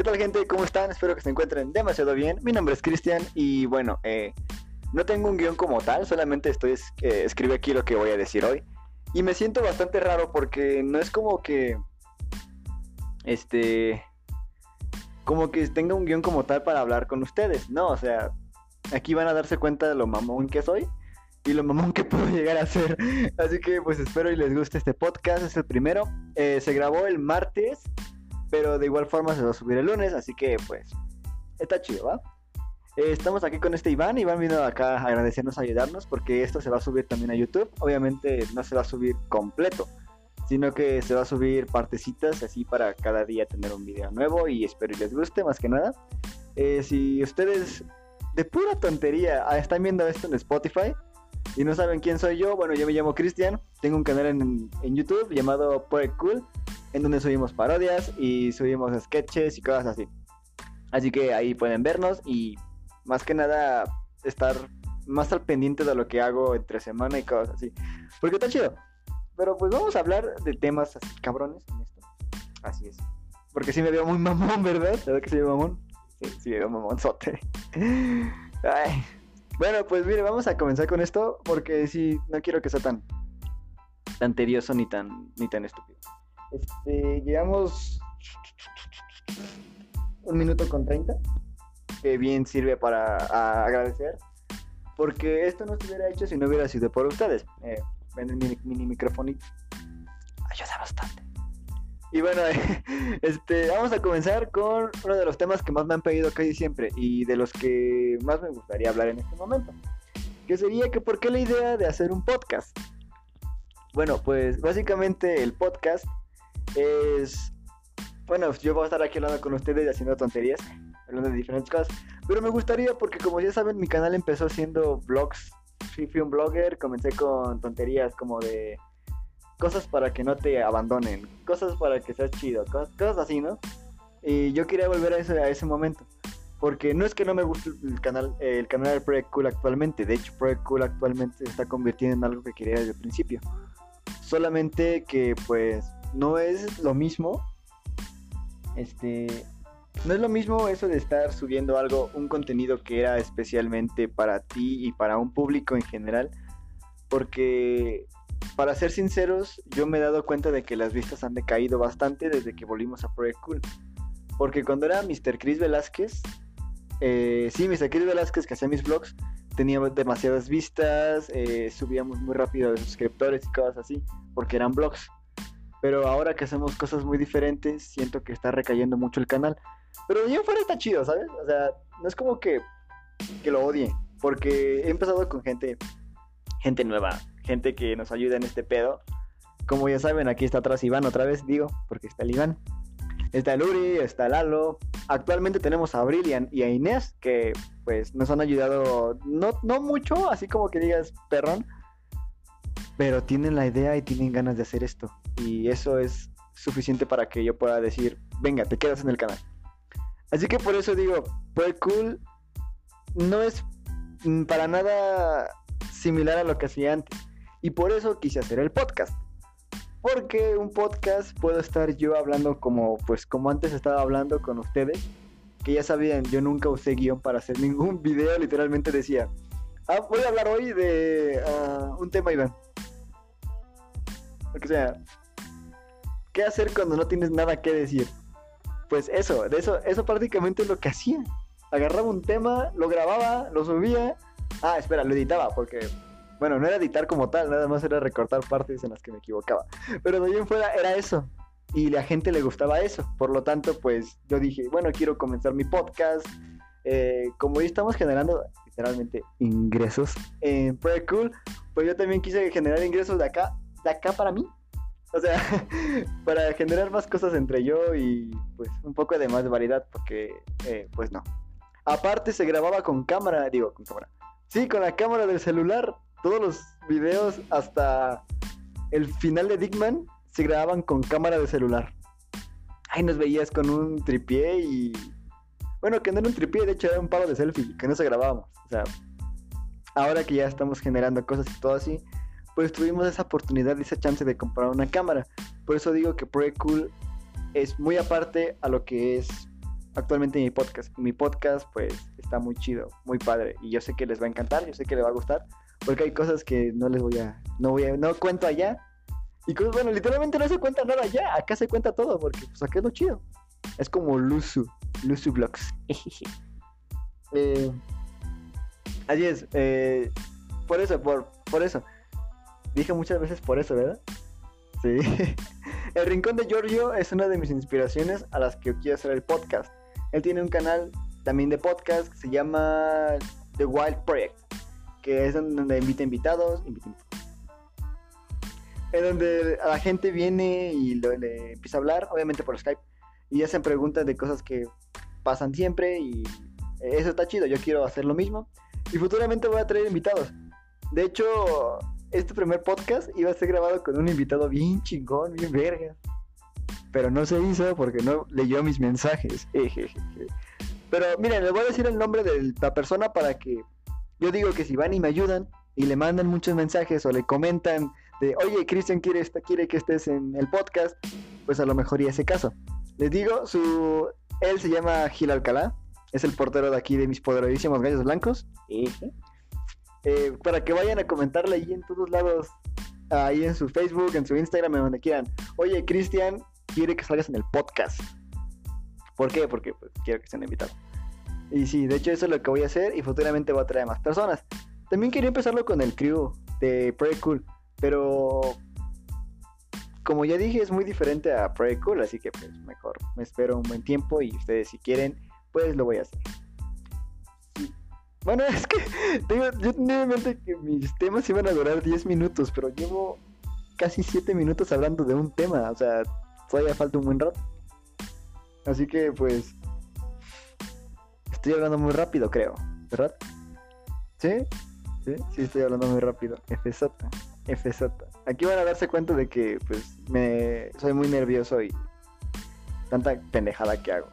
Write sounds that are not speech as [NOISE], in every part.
¿Qué tal gente? ¿Cómo están? Espero que se encuentren demasiado bien. Mi nombre es Cristian y bueno, eh, no tengo un guion como tal, solamente estoy eh, aquí lo que voy a decir hoy. Y me siento bastante raro porque no es como que este como que tenga un guion como tal para hablar con ustedes, no, o sea, aquí van a darse cuenta de lo mamón que soy y lo mamón que [LAUGHS] puedo llegar a ser. Así que pues espero y les guste este podcast, es el primero. Eh, se grabó el martes pero de igual forma se va a subir el lunes, así que pues está chido, ¿va? Eh, estamos aquí con este Iván. Iván vino acá a agradecernos, a ayudarnos, porque esto se va a subir también a YouTube. Obviamente no se va a subir completo, sino que se va a subir partecitas así para cada día tener un video nuevo y espero les guste más que nada. Eh, si ustedes de pura tontería ah, están viendo esto en Spotify y no saben quién soy yo, bueno, yo me llamo Cristian, tengo un canal en, en YouTube llamado Project Cool en donde subimos parodias y subimos sketches y cosas así. Así que ahí pueden vernos y más que nada estar más al pendiente de lo que hago entre semana y cosas así. Porque está chido. Pero pues vamos a hablar de temas así cabrones en esto. Así es. Porque sí me veo muy mamón, ¿verdad? ¿Sabes que se ve mamón? Sí, sí me veo mamonzote. [LAUGHS] Ay. Bueno, pues mire, vamos a comenzar con esto porque sí, no quiero que sea tan, tan tedioso ni tan, ni tan estúpido. Este, llevamos un minuto con 30, que bien sirve para agradecer, porque esto no se hubiera hecho si no hubiera sido por ustedes. Eh, ven el mini, mini microfonito. Ayuda bastante. Y bueno, [LAUGHS] este, vamos a comenzar con uno de los temas que más me han pedido casi siempre y de los que más me gustaría hablar en este momento. Que sería que por qué la idea de hacer un podcast. Bueno, pues básicamente el podcast es... Bueno, yo voy a estar aquí hablando con ustedes haciendo tonterías, hablando de diferentes cosas. Pero me gustaría porque como ya saben, mi canal empezó siendo vlogs. Fui, fui un blogger, comencé con tonterías como de cosas para que no te abandonen, cosas para que seas chido, cosas, así, ¿no? Y yo quería volver a ese, a ese momento. Porque no es que no me guste el canal, el canal de Project Cool actualmente. De hecho, Project Cool actualmente se está convirtiendo en algo que quería desde el principio. Solamente que pues no es lo mismo. Este. No es lo mismo eso de estar subiendo algo, un contenido que era especialmente para ti y para un público en general. Porque, para ser sinceros, yo me he dado cuenta de que las vistas han decaído bastante desde que volvimos a Project Cool. Porque cuando era Mr. Chris Velázquez, eh, sí, Mr. Chris Velázquez que hacía mis vlogs, teníamos demasiadas vistas, eh, subíamos muy rápido de suscriptores y cosas así, porque eran vlogs. Pero ahora que hacemos cosas muy diferentes, siento que está recayendo mucho el canal. Pero de fuera está chido, ¿sabes? O sea, no es como que, que lo odie. Porque he empezado con gente, gente nueva, gente que nos ayuda en este pedo. Como ya saben, aquí está atrás Iván otra vez, digo, porque está el Iván. Está el Uri, está Lalo. Actualmente tenemos a Brillian y a Inés, que pues nos han ayudado, no, no mucho, así como que digas perrón, pero tienen la idea y tienen ganas de hacer esto. Y eso es suficiente para que yo pueda decir, venga, te quedas en el canal. Así que por eso digo, pues cool no es mm, para nada similar a lo que hacía antes. Y por eso quise hacer el podcast. Porque un podcast puedo estar yo hablando como pues como antes estaba hablando con ustedes. Que ya sabían, yo nunca usé guion para hacer ningún [LAUGHS] video. Literalmente decía, ah, voy a hablar hoy de ah, un tema, Iván. O sea, ¿qué hacer cuando no tienes nada que decir? Pues eso, de eso, eso prácticamente es lo que hacía. Agarraba un tema, lo grababa, lo subía. Ah, espera, lo editaba, porque, bueno, no era editar como tal, nada más era recortar partes en las que me equivocaba. Pero de bien fuera era eso. Y la gente le gustaba eso. Por lo tanto, pues yo dije, bueno, quiero comenzar mi podcast. Eh, como hoy estamos generando literalmente ingresos en Pretty Cool, pues yo también quise generar ingresos de acá de acá para mí. O sea, [LAUGHS] para generar más cosas entre yo y pues un poco de más variedad, porque eh, pues no. Aparte se grababa con cámara, digo, con cámara. Sí, con la cámara del celular. Todos los videos hasta el final de Dickman se grababan con cámara de celular. Ahí nos veías con un tripié y... Bueno, que no era un tripié, de hecho era un palo de selfie, que no se grabábamos. O sea, ahora que ya estamos generando cosas y todo así, pues tuvimos esa oportunidad y esa chance de comprar una cámara. Por eso digo que Project Cool es muy aparte a lo que es actualmente mi podcast. Mi podcast, pues, está muy chido, muy padre. Y yo sé que les va a encantar, yo sé que les va a gustar. Porque hay cosas que no les voy a. No voy a. No cuento allá. Y cosas, bueno, literalmente no se cuenta nada allá. Acá se cuenta todo, porque pues acá es lo chido. Es como Luzu. Luzu Vlogs. [LAUGHS] eh, así es. Eh, por eso, por, por eso. Dije muchas veces por eso, ¿verdad? Sí. [LAUGHS] El Rincón de Giorgio es una de mis inspiraciones a las que quiero hacer el podcast. Él tiene un canal también de podcast que se llama The Wild Project, que es donde invita invitados, invita en donde la gente viene y le empieza a hablar, obviamente por Skype, y hacen preguntas de cosas que pasan siempre y eso está chido, yo quiero hacer lo mismo y futuramente voy a traer invitados. De hecho, este primer podcast iba a ser grabado con un invitado bien chingón, bien verga. Pero no se hizo porque no leyó mis mensajes. [LAUGHS] Pero miren, les voy a decir el nombre de la persona para que yo digo que si van y me ayudan y le mandan muchos mensajes o le comentan de, oye, Cristian quiere, quiere que estés en el podcast, pues a lo mejor y ese caso. Les digo, su, él se llama Gil Alcalá, es el portero de aquí de mis poderosísimos gallos blancos. Eh, para que vayan a comentarle ahí en todos lados, ahí en su Facebook, en su Instagram, en donde quieran. Oye, Cristian quiere que salgas en el podcast. ¿Por qué? Porque pues, quiero que estén invitados. Y sí, de hecho eso es lo que voy a hacer y futuramente voy a traer más personas. También quería empezarlo con el crew de Pretty Cool, pero como ya dije es muy diferente a Pretty Cool, así que pues mejor me espero un buen tiempo y ustedes si quieren, pues lo voy a hacer. Bueno, [LAUGHS] es que yo tenía en mente que mis temas iban a durar 10 minutos, pero llevo casi 7 minutos hablando de un tema, o sea, todavía falta un buen rato. Así que pues estoy hablando muy rápido, creo, ¿verdad? ¿Sí? Sí, sí estoy hablando muy rápido. FZ, FZ. Aquí van a darse cuenta de que pues me soy muy nervioso y tanta pendejada que hago.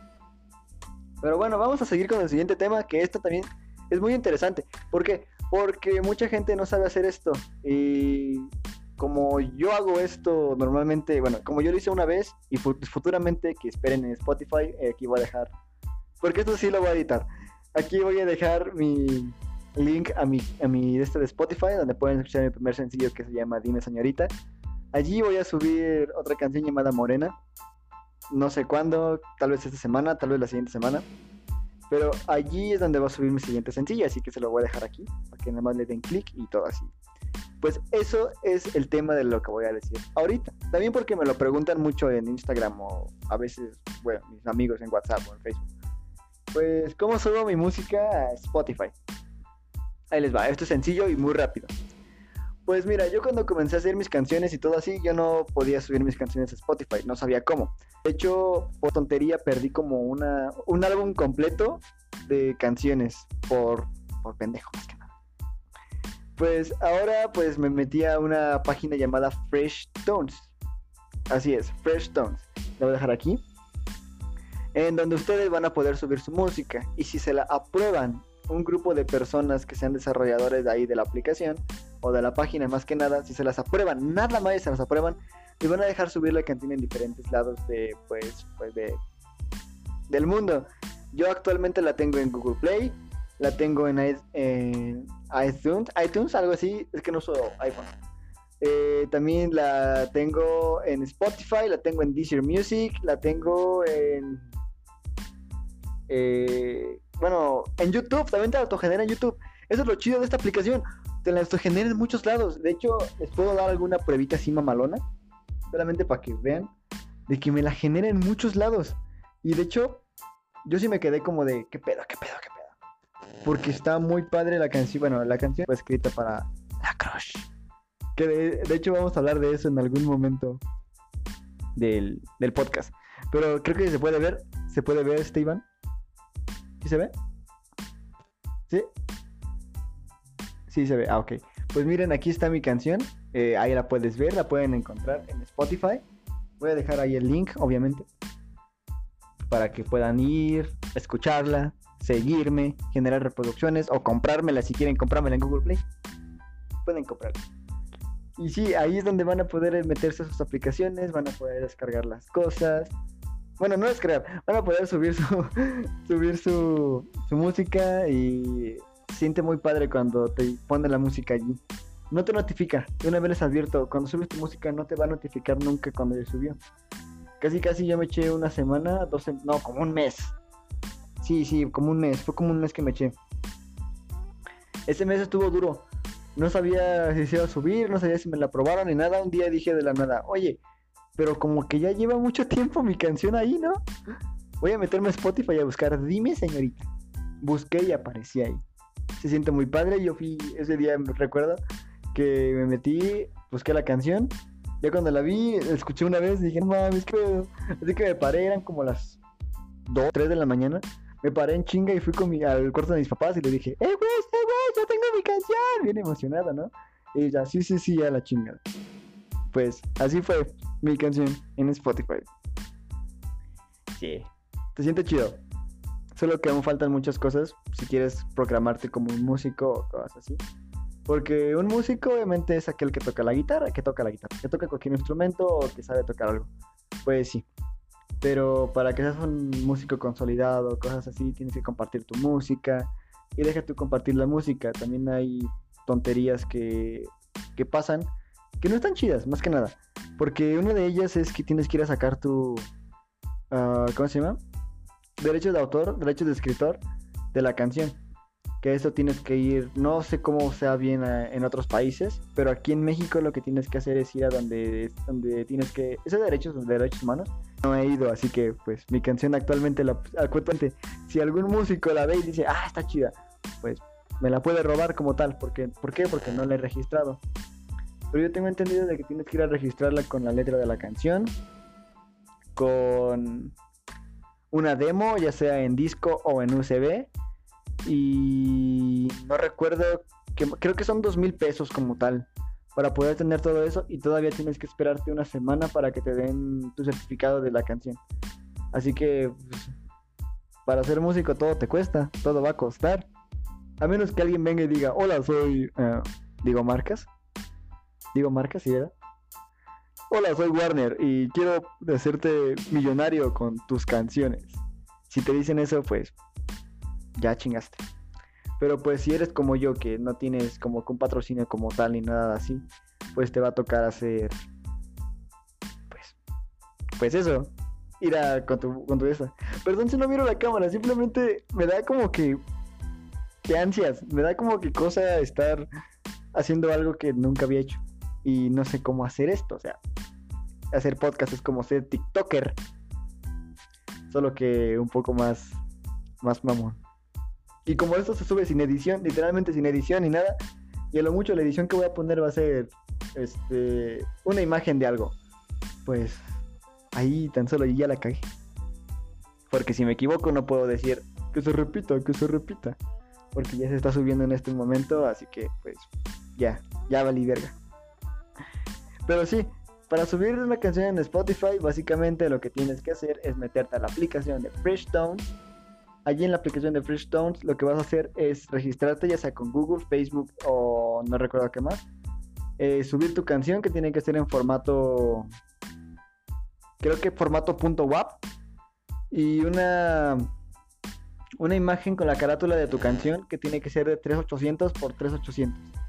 Pero bueno, vamos a seguir con el siguiente tema, que esto también es muy interesante. ¿Por qué? Porque mucha gente no sabe hacer esto. Y como yo hago esto normalmente, bueno, como yo lo hice una vez y futuramente que esperen en Spotify, eh, aquí voy a dejar, porque esto sí lo voy a editar. Aquí voy a dejar mi link a mi, a mi este de Spotify, donde pueden escuchar mi primer sencillo que se llama Dime Señorita. Allí voy a subir otra canción llamada Morena. No sé cuándo, tal vez esta semana, tal vez la siguiente semana. Pero allí es donde va a subir mi siguiente sencillo, así que se lo voy a dejar aquí, para que nada más le den clic y todo así. Pues eso es el tema de lo que voy a decir ahorita. También porque me lo preguntan mucho en Instagram o a veces, bueno, mis amigos en WhatsApp o en Facebook. Pues, ¿cómo subo mi música a Spotify? Ahí les va, esto es sencillo y muy rápido. Pues mira, yo cuando comencé a hacer mis canciones y todo así, yo no podía subir mis canciones a Spotify, no sabía cómo. De hecho, por tontería perdí como una, un álbum completo de canciones por, por pendejo más que nada. Pues ahora pues me metí a una página llamada Fresh Tones. Así es, Fresh Tones. La voy a dejar aquí. En donde ustedes van a poder subir su música. Y si se la aprueban un grupo de personas que sean desarrolladores de ahí de la aplicación, o de la página más que nada, si se las aprueban, nada más se las aprueban, y van a dejar subir la cantina en diferentes lados de, pues, pues de, del mundo. Yo actualmente la tengo en Google Play, la tengo en, iTunes, iTunes, algo así, es que no uso iPhone. Eh, también la tengo en Spotify, la tengo en Deezer Music, la tengo en... Eh, bueno, en YouTube, también te autogenera en YouTube. Eso es lo chido de esta aplicación te la genera en muchos lados. De hecho, les puedo dar alguna pruebita así mamalona, solamente para que vean, de que me la genera en muchos lados. Y de hecho, yo sí me quedé como de, ¿qué pedo, qué pedo, qué pedo? Porque está muy padre la canción. Bueno, la canción fue escrita para la crush. Que de, hecho vamos a hablar de eso en algún momento del, del, podcast. Pero creo que se puede ver. ¿Se puede ver este Iván? ¿Sí se ve? ¿Sí? Sí se ve, ah, ok. Pues miren, aquí está mi canción. Eh, ahí la puedes ver, la pueden encontrar en Spotify. Voy a dejar ahí el link, obviamente. Para que puedan ir, escucharla, seguirme, generar reproducciones o comprármela si quieren comprármela en Google Play. Pueden comprarla. Y sí, ahí es donde van a poder meterse sus aplicaciones, van a poder descargar las cosas. Bueno, no descargar, van a poder subir su, [LAUGHS] subir su, su música y siente muy padre cuando te pone la música allí. No te notifica, de una vez les advierto, cuando subes tu música no te va a notificar nunca cuando ya subió. Casi casi yo me eché una semana, dos no, como un mes. Sí, sí, como un mes, fue como un mes que me eché. Ese mes estuvo duro. No sabía si se iba a subir, no sabía si me la aprobaron ni nada. Un día dije de la nada, oye, pero como que ya lleva mucho tiempo mi canción ahí, ¿no? Voy a meterme a Spotify a buscar, dime señorita. Busqué y aparecí ahí. Se siente muy padre. Yo fui ese día, recuerdo, que me metí, busqué la canción. Ya cuando la vi, escuché una vez, dije, no mames, qué pedo?". Así que me paré, eran como las 2, 3 de la mañana. Me paré en chinga y fui con mi, al cuarto de mis papás y le dije, ¡eh, güey, eh, güey, yo tengo mi canción! Bien emocionada, ¿no? Y ya, sí, sí, sí, a la chinga. Pues así fue mi canción en Spotify. Sí. Te siente chido. Solo que aún faltan muchas cosas si quieres proclamarte como un músico o cosas así. Porque un músico obviamente es aquel que toca la guitarra, que toca la guitarra, que toca cualquier instrumento o que sabe tocar algo. Pues sí. Pero para que seas un músico consolidado, cosas así, tienes que compartir tu música. Y deja tú compartir la música. También hay tonterías que, que pasan que no están chidas, más que nada. Porque una de ellas es que tienes que ir a sacar tu. ah, ¿Cómo se llama? Derechos de autor, derechos de escritor de la canción. Que eso tienes que ir, no sé cómo sea bien ah, en otros países, pero aquí en México lo que tienes que hacer es ir a donde, donde tienes que. Esos derechos, de derechos humanos, no he ido, así que pues mi canción actualmente, la, actualmente, si algún músico la ve y dice, ah, está chida, pues me la puede robar como tal. ¿Por qué? Porque no la he registrado. Pero yo tengo entendido de que tienes que ir a registrarla con la letra de la canción, con una demo, ya sea en disco o en USB. Y no recuerdo, que, creo que son dos mil pesos como tal para poder tener todo eso y todavía tienes que esperarte una semana para que te den tu certificado de la canción. Así que pues, para ser músico todo te cuesta, todo va a costar. A menos que alguien venga y diga, hola, soy... eh, digo marcas. Digo marcas, ¿sí era? Hola, soy Warner y quiero hacerte millonario con tus canciones. Si te dicen eso, pues ya chingaste. Pero pues si eres como yo, que no tienes como que un patrocinio como tal ni nada así, pues te va a tocar hacer... Pues... Pues eso. Ir a con tu, con tu esa. Perdón si no miro la cámara, simplemente me da como que... Que ansias. Me da como que cosa estar haciendo algo que nunca había hecho. Y no sé cómo hacer esto. O sea, hacer podcast es como ser TikToker. Solo que un poco más... Más mamón. Y como esto se sube sin edición, literalmente sin edición ni nada, y a lo mucho la edición que voy a poner va a ser este una imagen de algo. Pues ahí tan solo ya la cagué. Porque si me equivoco no puedo decir que se repita, que se repita. Porque ya se está subiendo en este momento, así que pues ya, ya valí verga. Pero sí, para subir una canción en Spotify, básicamente lo que tienes que hacer es meterte a la aplicación de Freshtones allí en la aplicación de Freshtones lo que vas a hacer es registrarte ya sea con Google, Facebook o no recuerdo qué más. Eh, subir tu canción que tiene que ser en formato, creo que formato .wap y una una imagen con la carátula de tu canción que tiene que ser de 3800 por 3800.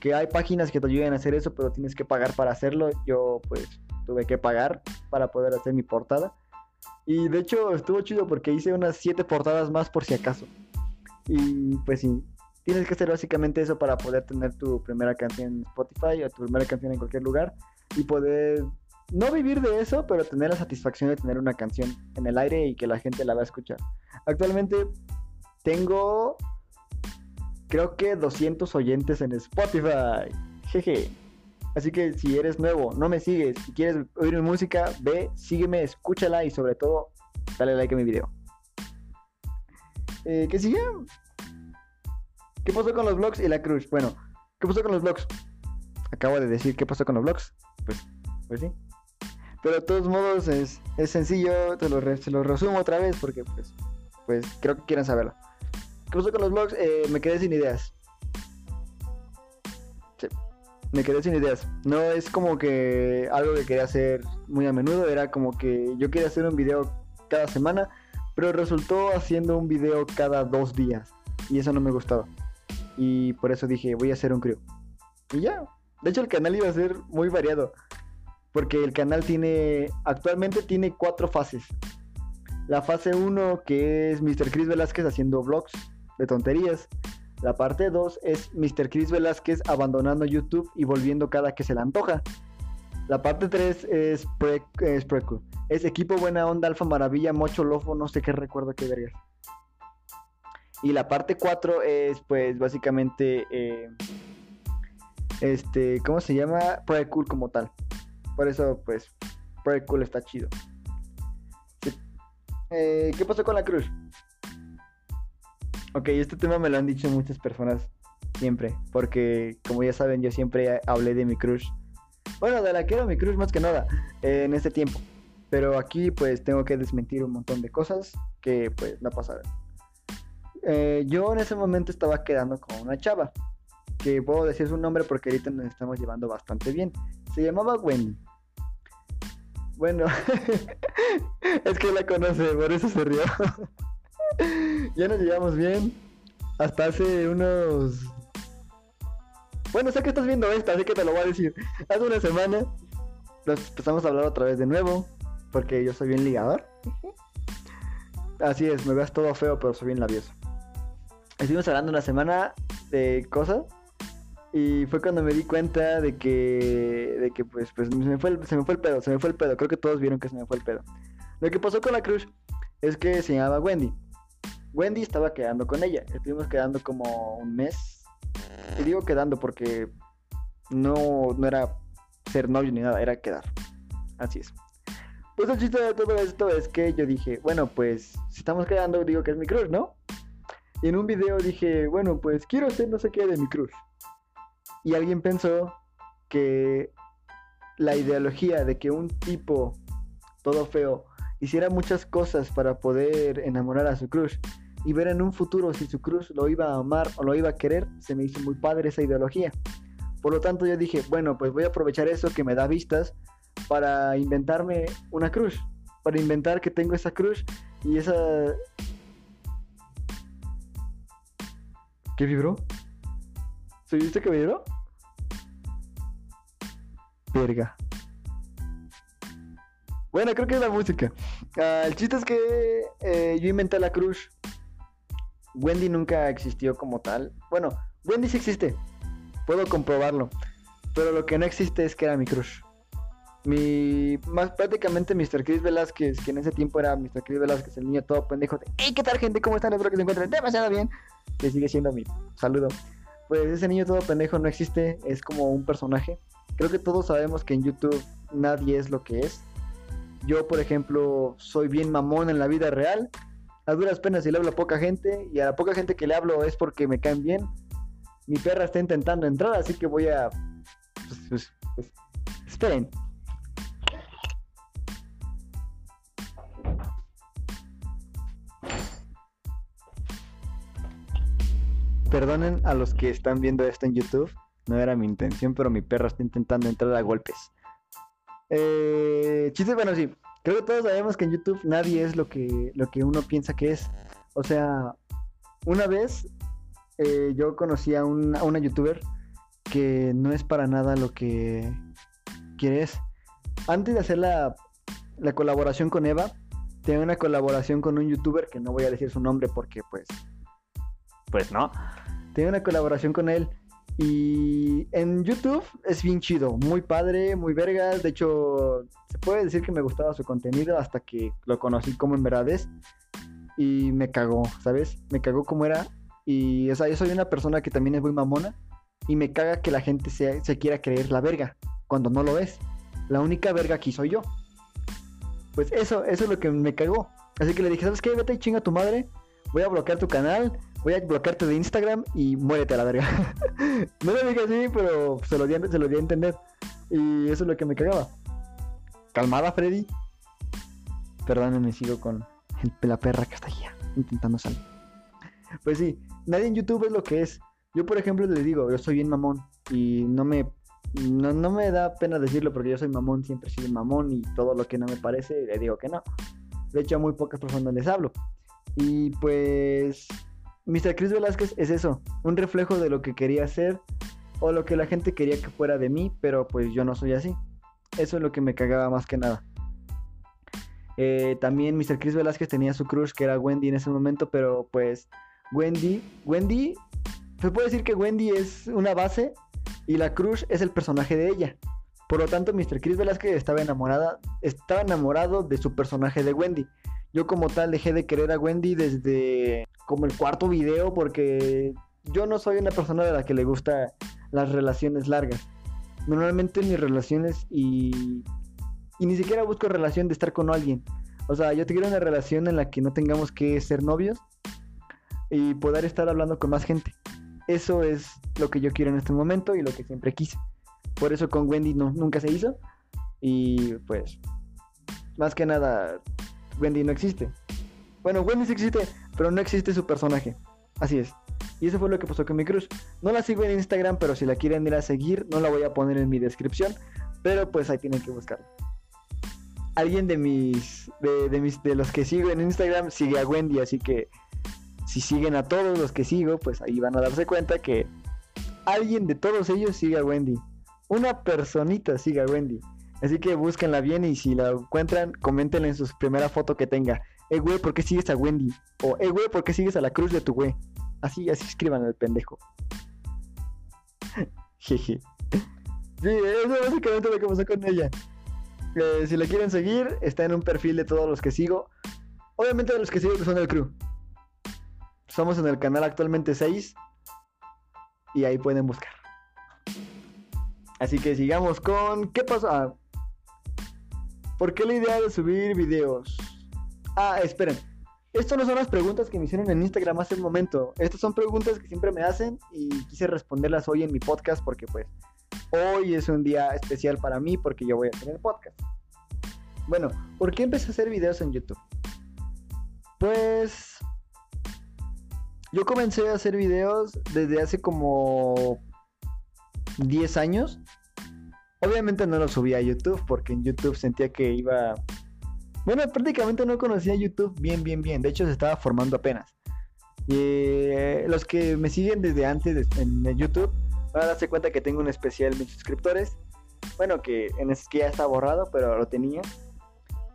Que hay páginas que te ayuden a hacer eso, pero tienes que pagar para hacerlo. Yo pues tuve que pagar para poder hacer mi portada. Y de hecho estuvo chido porque hice unas 7 portadas más por si acaso. Y pues sí, tienes que hacer básicamente eso para poder tener tu primera canción en Spotify o tu primera canción en cualquier lugar y poder no vivir de eso, pero tener la satisfacción de tener una canción en el aire y que la gente la va a escuchar. Actualmente tengo creo que 200 oyentes en Spotify. Jeje. Así que si eres nuevo, no me sigues, si quieres oír mi música, ve, sígueme, escúchala y sobre todo, dale like a mi video. Eh, ¿Qué sigue? ¿Qué pasó con los vlogs y la cruz? Bueno, ¿qué pasó con los vlogs? Acabo de decir qué pasó con los vlogs. Pues, pues sí. Pero de todos modos es, es sencillo, te lo, re, te lo resumo otra vez porque pues, pues creo que quieren saberlo. ¿Qué pasó con los vlogs? Eh, me quedé sin ideas. Sí me quedé sin ideas. No es como que algo que quería hacer muy a menudo, era como que yo quería hacer un video cada semana, pero resultó haciendo un video cada dos días y eso no me gustaba. Y por eso dije, voy a hacer un crew. Y ya. De hecho, el canal iba a ser muy variado. Porque el canal tiene, actualmente tiene cuatro fases. La fase 1 que es Mr. Chris Velázquez haciendo vlogs de tonterías. La parte 2 es Mr. Chris Velázquez abandonando YouTube y volviendo cada que se le antoja. La parte 3 es, pre, es Es equipo buena onda, alfa maravilla, mocho lofo, no sé qué recuerdo qué vergas. Y la parte 4 es pues básicamente eh, este, ¿cómo se llama? Pre-cool como tal. Por eso pues pre-cool está chido. Eh, ¿Qué pasó con la cruz? Ok, este tema me lo han dicho muchas personas siempre, porque como ya saben, yo siempre hablé de mi crush. Bueno, de la que era mi crush más que nada en este tiempo. Pero aquí pues tengo que desmentir un montón de cosas que pues no pasaron. Eh, yo en ese momento estaba quedando con una chava, que puedo decir su nombre porque ahorita nos estamos llevando bastante bien. Se llamaba Wendy. Bueno, [LAUGHS] es que la conoce, por eso se rió. [LAUGHS] [LAUGHS] ya nos llevamos bien. Hasta hace unos. Bueno, sé que estás viendo esta, así que te lo voy a decir. Hace una semana nos empezamos a hablar otra vez de nuevo. Porque yo soy bien ligador. Así es, me veas todo feo, pero soy bien labioso. Estuvimos hablando una semana de cosas. Y fue cuando me di cuenta de que, de que pues, pues se, me fue el, se me fue el pedo, se me fue el pedo. Creo que todos vieron que se me fue el pedo. Lo que pasó con la cruz es que se llamaba Wendy. Wendy estaba quedando con ella. Estuvimos quedando como un mes. Y digo quedando porque no, no era ser novio ni nada, era quedar. Así es. Pues el chiste de todo esto es que yo dije, bueno, pues si estamos quedando, digo que es mi crush, ¿no? Y en un video dije, bueno, pues quiero hacer no sé qué de mi crush. Y alguien pensó que la ideología de que un tipo todo feo hiciera muchas cosas para poder enamorar a su crush y ver en un futuro si su crush lo iba a amar o lo iba a querer, se me hizo muy padre esa ideología. Por lo tanto yo dije, bueno, pues voy a aprovechar eso que me da vistas para inventarme una crush, para inventar que tengo esa crush y esa... ¿Qué vibró? ¿Se viste que vibró? Verga. Bueno, creo que es la música. Ah, el chiste es que eh, yo inventé la cruz. Wendy nunca existió como tal. Bueno, Wendy sí existe. Puedo comprobarlo. Pero lo que no existe es que era mi crush. Mi, más prácticamente Mr. Chris Velázquez, que en ese tiempo era Mr. Chris Velázquez, el niño todo pendejo de, hey, ¿qué tal gente? ¿Cómo están? Espero que se encuentren demasiado bien. Que sigue siendo mi saludo. Pues ese niño todo pendejo no existe, es como un personaje. Creo que todos sabemos que en YouTube nadie es lo que es. Yo, por ejemplo, soy bien mamón en la vida real. A duras penas y le hablo a poca gente. Y a la poca gente que le hablo es porque me caen bien. Mi perra está intentando entrar, así que voy a... Pues, pues, pues, esperen. Perdonen a los que están viendo esto en YouTube. No era mi intención, pero mi perro está intentando entrar a golpes. Eh, chiste, bueno, sí. Creo que todos sabemos que en YouTube nadie es lo que, lo que uno piensa que es. O sea, una vez eh, yo conocí a, una youtuber que no es para nada lo que quieres. Antes de hacer la, la colaboración con Eva, tenía una colaboración con un youtuber que no voy a decir su nombre porque pues... Pues no. Tenía una colaboración con él y en YouTube es bien chido, muy padre, muy vergas. De hecho, se puede decir que me gustaba su contenido hasta que lo conocí como en verdad es. Y me cagó, ¿sabes? Me cagó como era. Y o sea, yo soy una persona que también es muy mamona. Y me caga que la gente se, se quiera creer la verga cuando no lo es. La única verga aquí soy yo. Pues eso, eso es lo que me cagó. Así que le dije, ¿sabes qué? Vete y chinga tu madre. Voy a bloquear tu canal voy a bloquearte de Instagram y muérete a la verga. [LAUGHS] no lo dije así, pero se lo, di, se lo di a entender. Y eso es lo que me cagaba. Calmada, Freddy. Perdónenme, sigo con la perra que está allá intentando salir. Pues sí, nadie en YouTube es lo que es. Yo, por ejemplo, le digo, yo soy bien mamón y no me no, no, me da pena decirlo porque yo soy mamón, siempre sido mamón y todo lo que no me parece le digo que no. De hecho, a muy pocas personas les hablo. Y pues, Mr. Chris Velázquez es eso, un reflejo de lo que quería hacer o lo que la gente quería que fuera de mí, pero pues yo no soy así. Eso es lo que me cagaba más que nada. Eh, también Mr. Chris Velázquez tenía su crush que era Wendy en ese momento, pero pues Wendy, Wendy, se puede decir que Wendy es una base y la crush es el personaje de ella. Por lo tanto, Mr. Chris Velázquez estaba enamorada, estaba enamorado de su personaje de Wendy. Yo como tal dejé de querer a Wendy desde como el cuarto video porque yo no soy una persona de la que le gusta las relaciones largas. Normalmente mis relaciones y ni siquiera busco relación de estar con alguien. O sea, yo quiero una relación en la que no tengamos que ser novios y poder estar hablando con más gente. Eso es lo que yo quiero en este momento y lo que siempre quise. Por eso con Wendy no, nunca se hizo. Y pues, más que nada, Wendy no existe. Bueno, Wendy sí existe, pero no existe su personaje. Así es. Y eso fue lo que pasó con mi cruz. No la sigo en Instagram, pero si la quieren ir a seguir, no la voy a poner en mi descripción. Pero pues ahí tienen que buscarla alguien de mis, de, mis, de los que sigo en Instagram sigue a Wendy, así que si siguen a todos los que sigo, pues ahí van a darse cuenta que alguien de todos ellos sigue a Wendy. Una personita sigue a Wendy. Así que búsquenla bien y si la encuentran, coméntenla en su primera foto que tenga. Eh, güey, ¿por qué sigues a Wendy? O, eh, güey, ¿por qué sigues a la cruz de tu güey? Así, así escriban al pendejo. [LAUGHS] Jeje. sí, eso es básicamente lo que pasó con ella si le quieren seguir, está en un perfil de todos los que sigo. Obviamente de los que sigo que son el crew. Somos en el canal actualmente 6. Y ahí pueden buscar. Así que sigamos con... ¿Qué pasó? Ah, ¿Por qué la idea de subir videos? Ah, esperen. Estas no son las preguntas que me hicieron en Instagram hace un momento. Estas son preguntas que siempre me hacen y quise responderlas hoy en mi podcast porque pues hoy es un día especial para mí porque yo voy a tener podcast. Bueno, ¿por qué empecé a hacer videos en YouTube? Pues yo comencé a hacer videos desde hace como 10 años. Obviamente no los subí a YouTube porque en YouTube sentía que iba... Bueno, prácticamente no conocía YouTube bien, bien, bien. De hecho, se estaba formando apenas. Y eh, los que me siguen desde antes en YouTube van a darse cuenta que tengo un especial de suscriptores. Bueno, que en es que ya está borrado, pero lo tenía.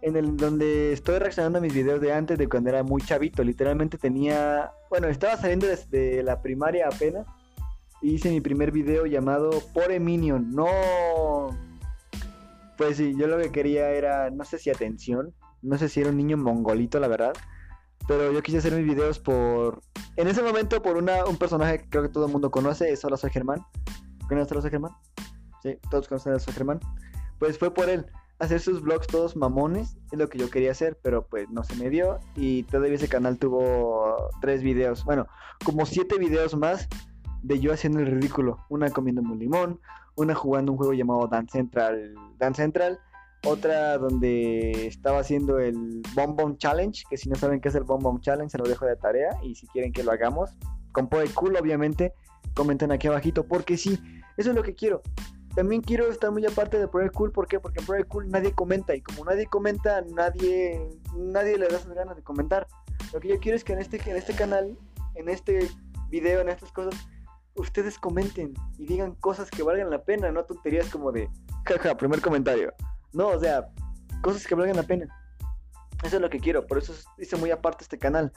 En el donde estoy reaccionando a mis videos de antes, de cuando era muy chavito. Literalmente tenía. Bueno, estaba saliendo desde la primaria apenas. Hice mi primer video llamado Por Minion. No. Pues sí, yo lo que quería era. No sé si atención. No sé si era un niño mongolito, la verdad. Pero yo quise hacer mis videos por. En ese momento, por una, un personaje que creo que todo el mundo conoce, es Hola Soy Germán. ¿Conoces Hola Soy Germán? Sí, todos conocen a Soy Germán. Pues fue por él. Hacer sus vlogs todos mamones es lo que yo quería hacer, pero pues no se me dio. Y todavía ese canal tuvo tres videos. Bueno, como siete videos más de yo haciendo el ridículo. Una comiendo un limón, una jugando un juego llamado Dance Central. Dance Central otra donde estaba haciendo el Bomb Bomb Challenge, que si no saben qué es el Bomb Bomb Challenge, se lo dejo de tarea. Y si quieren que lo hagamos, con Poe Cool, obviamente, comenten aquí abajito, porque sí, eso es lo que quiero. También quiero estar muy aparte de Pro Cool, ¿por qué? Porque en Pro Cool nadie comenta, y como nadie comenta, nadie, nadie le da sus ganas de comentar. Lo que yo quiero es que en este, en este canal, en este video, en estas cosas, ustedes comenten y digan cosas que valgan la pena, no tonterías como de, jaja, primer comentario. No, o sea, cosas que valgan la pena. Eso es lo que quiero, por eso hice muy aparte este canal.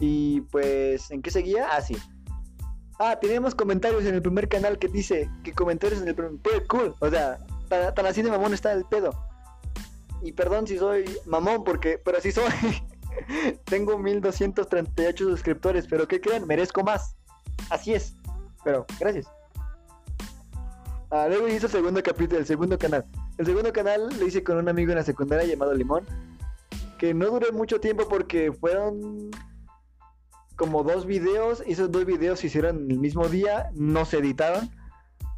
Y pues, ¿en qué seguía? Ah, sí. Ah, teníamos comentarios en el primer canal que dice que comentarios en el primer... Pues, cool, o sea, tan, así de mamón está el pedo. Y perdón si soy mamón, porque, pero así soy. [LAUGHS] Tengo 1238 suscriptores, pero ¿qué creen? Merezco más. Así es. Pero, gracias. Ah, luego hice el segundo capítulo, el segundo canal. El segundo canal lo hice con un amigo en la secundaria llamado Limón. Que no duró mucho tiempo porque fueron como dos videos. Esos dos videos se hicieron el mismo día, no se editaron.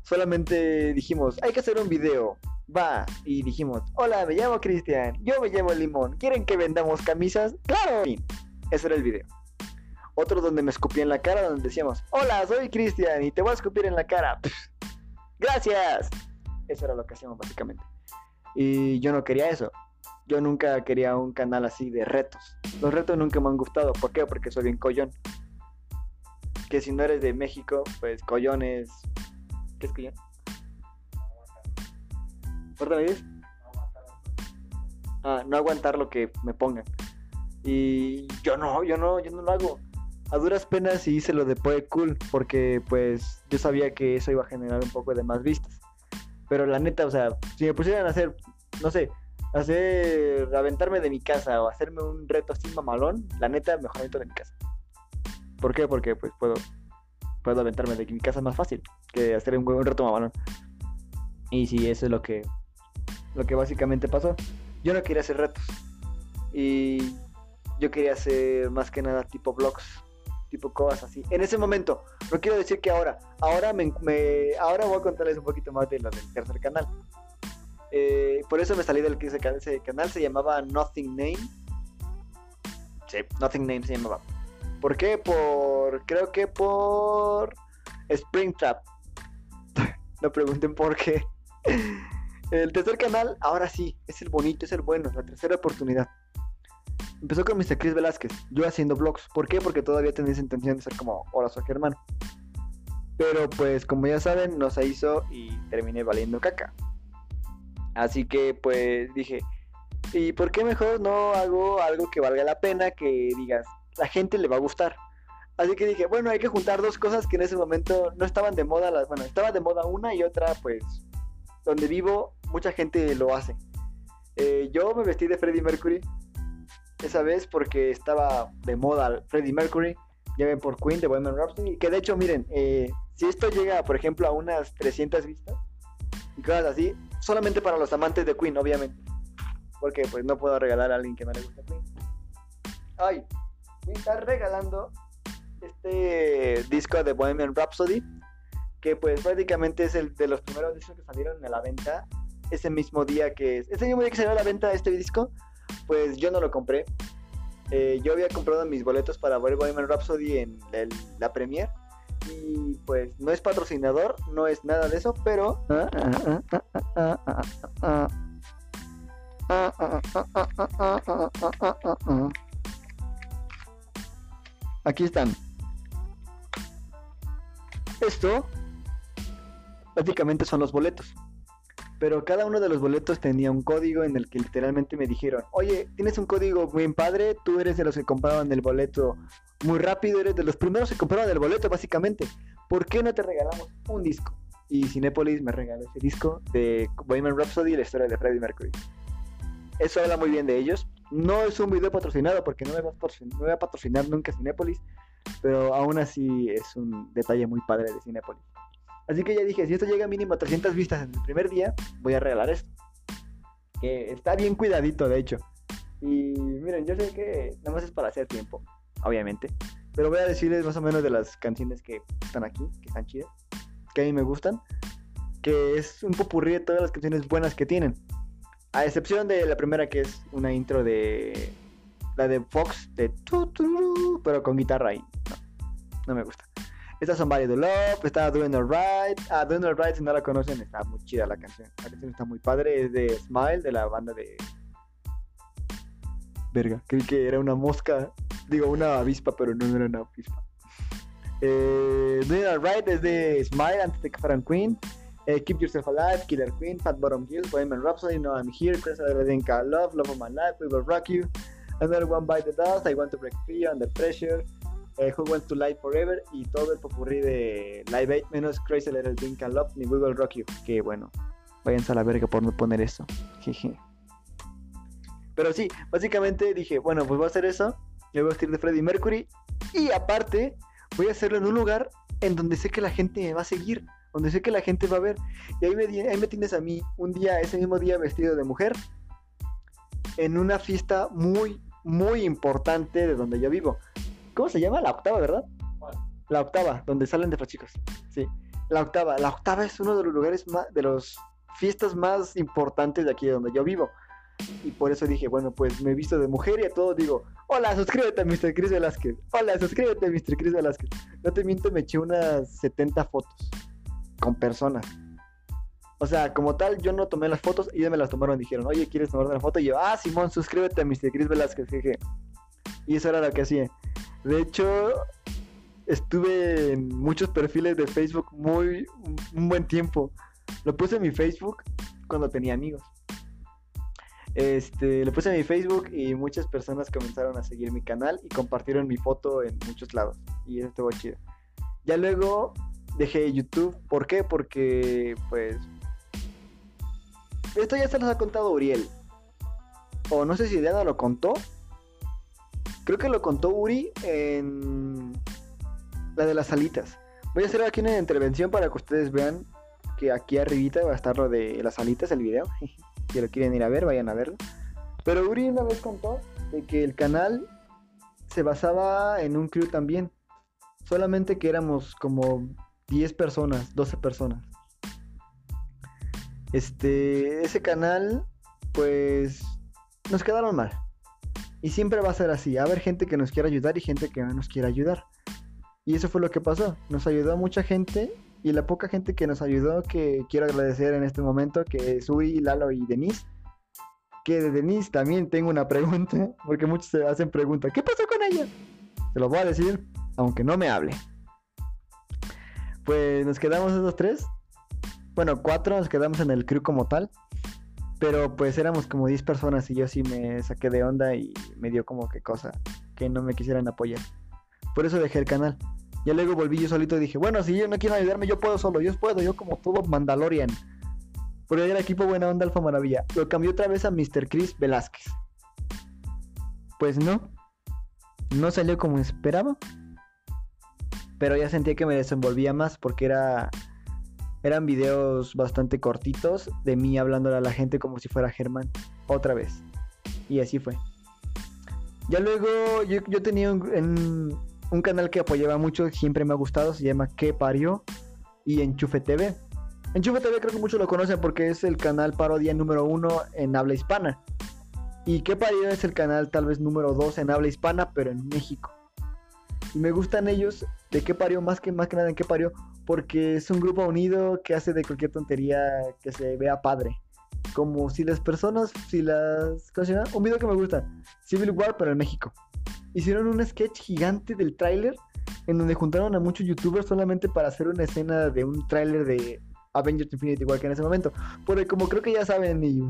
Solamente dijimos, hay que hacer un video. Va, y dijimos, hola, me llamo Cristian, yo me llamo Limón, ¿quieren que vendamos camisas? ¡Claro! Ese era el video. Otro donde me escupí en la cara, donde decíamos, hola, soy Cristian y te voy a escupir en la cara. [LAUGHS] Gracias. Eso era lo que hacíamos básicamente. Y yo no quería eso. yo nunca quería un canal así de retos. Los retos nunca me han gustado. ¿Por qué? Porque soy bien collón. Que si no eres de México, pues collón es... ¿Qué es collón? ¿Ahorita me dices? Ah, no aguantar lo que me pongan. Y yo no, yo no, yo no lo hago. A duras penas y hice lo de Poe Cool, porque pues yo sabía que eso iba a generar un poco de más vistas. Pero la neta, o sea, si me pusieran a hacer, no sé, hacer, aventarme de mi casa o hacerme un reto así mamalón, la neta, mejor avento de mi casa. ¿Por qué? Porque pues puedo, puedo aventarme de mi casa más fácil que hacer un, reto mamalón. Y sí, eso es lo que, lo que básicamente pasó. Yo no quería hacer retos. Y yo quería hacer más que nada tipo vlogs, tipo cosas así. En ese momento, no quiero decir que ahora, ahora me, ahora voy a contarles un poquito más de lo del tercer canal. Eh, por eso me salí del ese canal, ese canal se llamaba Nothing Name. Sí, Nothing Name se llamaba. ¿Por qué? Por creo que por Springtrap. [LAUGHS] no pregunten por qué. [LAUGHS] El tercer canal, ahora sí, es el bonito, es el bueno, la tercera oportunidad. Empezó con Mr. Chris Velázquez, yo haciendo vlogs. ¿Por qué? Porque todavía tenía esa intención de ser como soy Germán. Pero pues como ya saben, no se hizo y terminé valiendo caca. Así que pues dije, ¿y por qué mejor no hago algo que valga la pena que digas, la gente le va a gustar? Así que dije, bueno, hay que juntar dos cosas que en ese momento no estaban de moda. Las, bueno, estaba de moda una y otra, pues, donde vivo, mucha gente lo hace. Eh, yo me vestí de Freddie Mercury esa vez porque estaba de moda Freddie Mercury. Ya ven por Queen de Bohemian Rhapsody. Que de hecho, miren, eh, si esto llega, por ejemplo, a unas 300 vistas y cosas así, solamente para los amantes de Queen, obviamente. Porque pues no puedo regalar a alguien que no le gusta Queen. Ay, me está regalando este disco de Bohemian Rhapsody. Que pues prácticamente es el de los primeros discos que salieron a la venta ese mismo día que ese mismo día que salió a la venta este disco pues yo no lo compré eh, yo había comprado mis boletos para ver Bohemian Rhapsody en la premier y pues no es patrocinador no es nada de eso pero aquí están esto prácticamente son los boletos pero cada uno de los boletos tenía un código en el que literalmente me dijeron, oye, tienes un código muy padre, tú eres de los que compraban el boleto muy rápido, eres de los primeros que compraban el boleto básicamente, ¿por qué no te regalamos un disco? Y Cinepolis me regaló ese disco de Bohemian Rhapsody, la historia de Freddie Mercury. Eso habla muy bien de ellos. No es un video patrocinado porque no me va a patrocinar nunca Cinepolis, pero aún así es un detalle muy padre de Cinepolis. Así que ya dije, si esto llega mínimo a 300 vistas en el primer día, voy a regalar esto. Que está bien cuidadito, de hecho. Y miren, yo sé que nada más es para hacer tiempo, obviamente. Pero voy a decirles más o menos de las canciones que están aquí, que están chidas, que a mí me gustan. Que es un popurrí de todas las canciones buenas que tienen. A excepción de la primera que es una intro de... La de Fox, de... Pero con guitarra ahí. No, no me gusta. Estas son Body the Love, está Doing Alright. Ah, Doing Alright, si no la conocen, está muy chida la canción. La canción está muy padre, es de Smile, de la banda de. Verga, creí que era una mosca. Digo, una avispa, pero no era una avispa. Eh, Doing Alright es de Smile, antes de que fueran Queen. Eh, Keep Yourself Alive, Killer Queen, Fat Bottom Hill, Bohemian Rhapsody, No I'm Here, Chris Adelinka, Love, Love of My Life, We Will Rock You, Another One Bite the Dust, I Want to Break Free, Under Pressure, eh, Who Wants to Live Forever y todo el popurrí de Live 8 menos Crazy Little Thing Can Love ni We Will Rock You. Que bueno, váyanse a la verga por no poner eso. Pero sí, básicamente dije, bueno, pues voy a hacer eso. Yo voy a vestir de Freddie Mercury. Y aparte, voy a hacerlo en un lugar en donde sé que la gente me va a seguir. Donde sé que la gente va a ver. Y ahí me, ahí me tienes a mí un día, ese mismo día vestido de mujer. En una fiesta muy, muy importante de donde yo vivo. ¿Cómo se llama? La octava, ¿verdad? La octava, donde salen de los chicos. Sí. La octava. La octava es uno de los lugares más, de las fiestas más importantes de aquí donde yo vivo. Y por eso dije, bueno, pues me he visto de mujer y a todo digo, hola, suscríbete a Mr. Chris Velázquez. Hola, suscríbete a Mr. Chris Velázquez. No te miento, me eché unas 70 fotos con personas. O sea, como tal, yo no tomé las fotos, ellos me las tomaron. Dijeron, oye, ¿quieres tomar una foto? Y yo, ah, Simón, suscríbete a Mr. Chris Velázquez, jeje. Y eso era lo que hacía. De hecho, estuve en muchos perfiles de Facebook muy un buen tiempo. Lo puse en mi Facebook cuando tenía amigos. Este, lo puse en mi Facebook y muchas personas comenzaron a seguir mi canal y compartieron mi foto en muchos lados. Y eso estuvo chido. Ya luego dejé YouTube. ¿Por qué? Porque, pues. Esto ya se los ha contado Uriel. O no sé si Diana lo contó. Creo que lo contó Uri en la de las alitas. Voy a hacer aquí una intervención para que ustedes vean que aquí arribita va a estar lo de las alitas, el video. [LAUGHS] si lo quieren ir a ver, vayan a verlo. Pero Uri una vez contó de que el canal se basaba en un crew también. Solamente que éramos como 10 personas, 12 personas. Este, ese canal, pues, nos quedaron mal. Y siempre va a ser así. A haber gente que nos quiera ayudar y gente que no nos quiera ayudar. Y eso fue lo que pasó. Nos ayudó mucha gente y la poca gente que nos ayudó, que quiero agradecer en este momento, que es Uri, Lalo y Denise. Que de Denise también tengo una pregunta, [LAUGHS] porque muchos se hacen preguntas, ¿qué pasó con ella? Se lo voy a decir, aunque no me hable. Pues nos quedamos esos tres. Bueno, cuatro nos quedamos en el crew como tal. Pero pues éramos como 10 personas y yo sí me saqué de onda y me dio como que cosa que no me quisieran apoyar. Por eso dejé el canal. Ya luego volví yo solito y dije, bueno, si ellos no quieren ayudarme, yo puedo solo, yo puedo, yo como todo Mandalorian. Por ahí el equipo Buena Onda Alfa Maravilla. Lo cambió otra vez a Mr. Chris Velázquez. Pues no. No salió como esperaba. Pero ya sentía que me desenvolvía más porque era eran videos bastante cortitos de mí hablándole a la gente como si fuera Germán. Otra vez. Y así fue. Ya luego yo, tenía un, canal que apoyaba mucho, siempre me ha gustado, se llama ¿Qué parió? Y Enchufe TV. Enchufe TV creo que muchos lo conocen porque es el canal parodia número uno en habla hispana. Y ¿Qué parió? es el canal tal vez número dos en habla hispana, pero en México. Y me gustan ellos de qué parió, más que, más que nada en qué parió, porque es un grupo unido que hace de cualquier tontería que se vea padre. Como si las personas, si las... Un video que me gusta, Civil War, pero en México hicieron un sketch gigante del tráiler en donde juntaron a muchos youtubers solamente para hacer una escena de un tráiler de Avengers Infinity igual que en ese momento. Porque como creo que ya saben y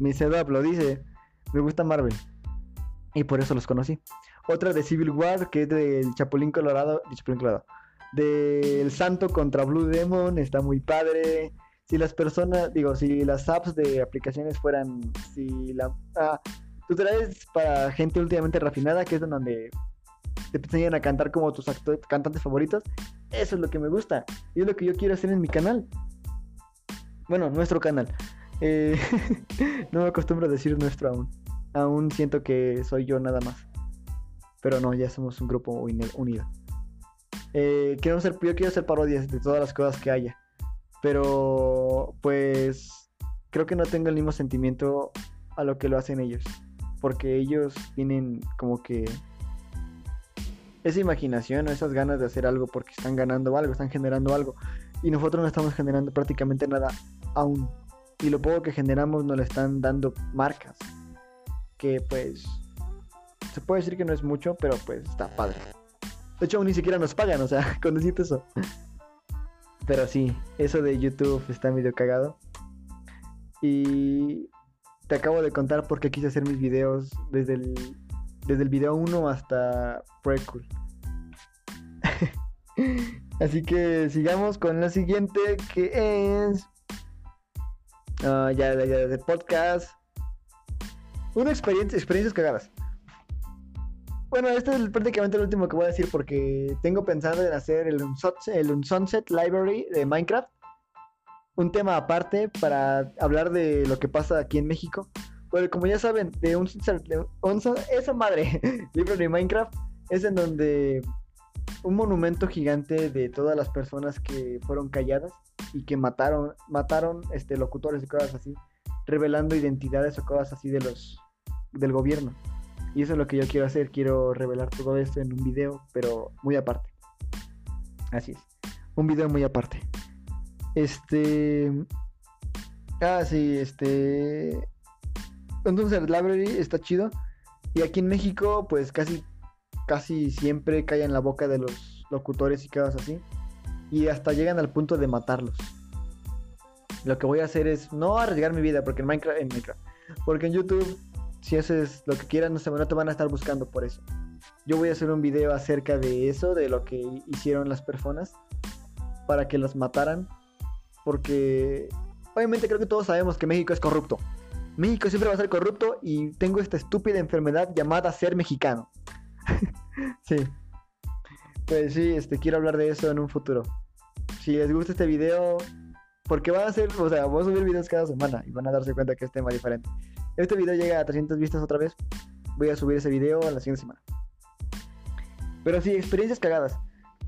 mi setup lo dice, me gusta Marvel. Y por eso los conocí. Otra de Civil War, que es del Chapulín Colorado. De Chapulín Colorado. Del Santo contra Blue Demon, está muy padre. Si las personas, digo, si las apps de aplicaciones fueran, si la, ah, traes para gente últimamente refinada, que es donde te enseñan a cantar como tus cantantes favoritos. Eso es lo que me gusta. Y es lo que yo quiero hacer en mi canal. Bueno, nuestro canal. Eh, [LAUGHS] no me acostumbro a decir nuestro aún. Aún siento que soy yo nada más. Pero no, ya somos un grupo unido. Eh, quiero ser, yo quiero hacer parodias de todas las cosas que haya. Pero pues creo que no tengo el mismo sentimiento a lo que lo hacen ellos porque ellos tienen como que esa imaginación o esas ganas de hacer algo porque están ganando algo, están generando algo. Y nosotros no estamos generando prácticamente nada aún. Y lo poco que generamos nos le están dando marcas. Que pues se puede decir que no es mucho, pero pues está padre. De hecho, ni siquiera nos pagan, o sea, [LAUGHS] con decirte eso. Pero sí, eso de YouTube está medio cagado. Y te acabo de contar por qué quise hacer mis videos desde el, desde el video 1 hasta prequel. [LAUGHS] Así que sigamos con la siguiente que es uh, ya, ya, de podcast. Una experiencia, experiencias cagadas. Bueno, este es prácticamente el último que voy a decir porque tengo pensado en hacer el, el Sunset Library de Minecraft un tema aparte para hablar de lo que pasa aquí en México. Porque como ya saben, de un, esa madre, [LAUGHS] libro de Minecraft, es en donde un monumento gigante de todas las personas que fueron calladas y que mataron, mataron este, locutores y cosas así, revelando identidades o cosas así de los del gobierno. Y eso es lo que yo quiero hacer, quiero revelar todo esto en un video, pero muy aparte. Así es, un video muy aparte. Este. Ah, sí, este. Entonces el library está chido. Y aquí en México, pues casi, casi siempre cae en la boca de los locutores y cosas así. Y hasta llegan al punto de matarlos. Lo que voy a hacer es no arriesgar mi vida, porque en Minecraft, en Minecraft, porque en YouTube, si haces lo que quieras, no, se, no te van a estar buscando por eso. Yo voy a hacer un video acerca de eso, de lo que hicieron las personas para que los mataran. Porque obviamente creo que todos sabemos que México es corrupto. México siempre va a ser corrupto y tengo esta estúpida enfermedad llamada ser mexicano. [LAUGHS] sí. Pues sí, este, quiero hablar de eso en un futuro. Si les gusta este video, porque van a ser, o sea, voy a subir videos cada semana y van a darse cuenta que es tema diferente. Este video llega a 300 vistas otra vez. Voy a subir ese video en la siguiente semana. Pero sí, experiencias cagadas.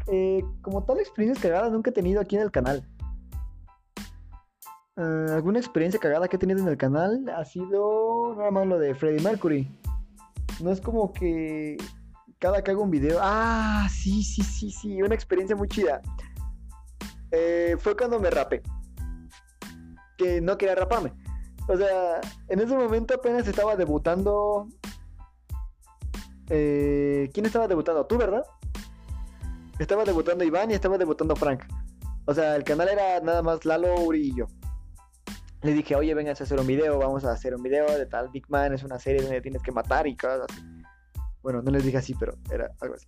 Eh, como tal, experiencias cagadas nunca he tenido aquí en el canal. Eh, alguna experiencia cagada que he tenido en el canal ha sido nada más lo de Freddie Mercury. No es como que cada que hago un video. Ah, sí, sí, sí, sí. Una experiencia muy chida. Eh, fue cuando me rapé. Que no quería raparme. O sea, en ese momento apenas estaba debutando eh, ¿Quién estaba debutando? Tú, ¿verdad? Estaba debutando Iván y estaba debutando Frank. O sea, el canal era nada más Lalo, Uri y yo. Le dije, oye, vengas a hacer un video, vamos a hacer un video de tal Big Man, es una serie donde tienes que matar y cosas así. Bueno, no les dije así, pero era algo así.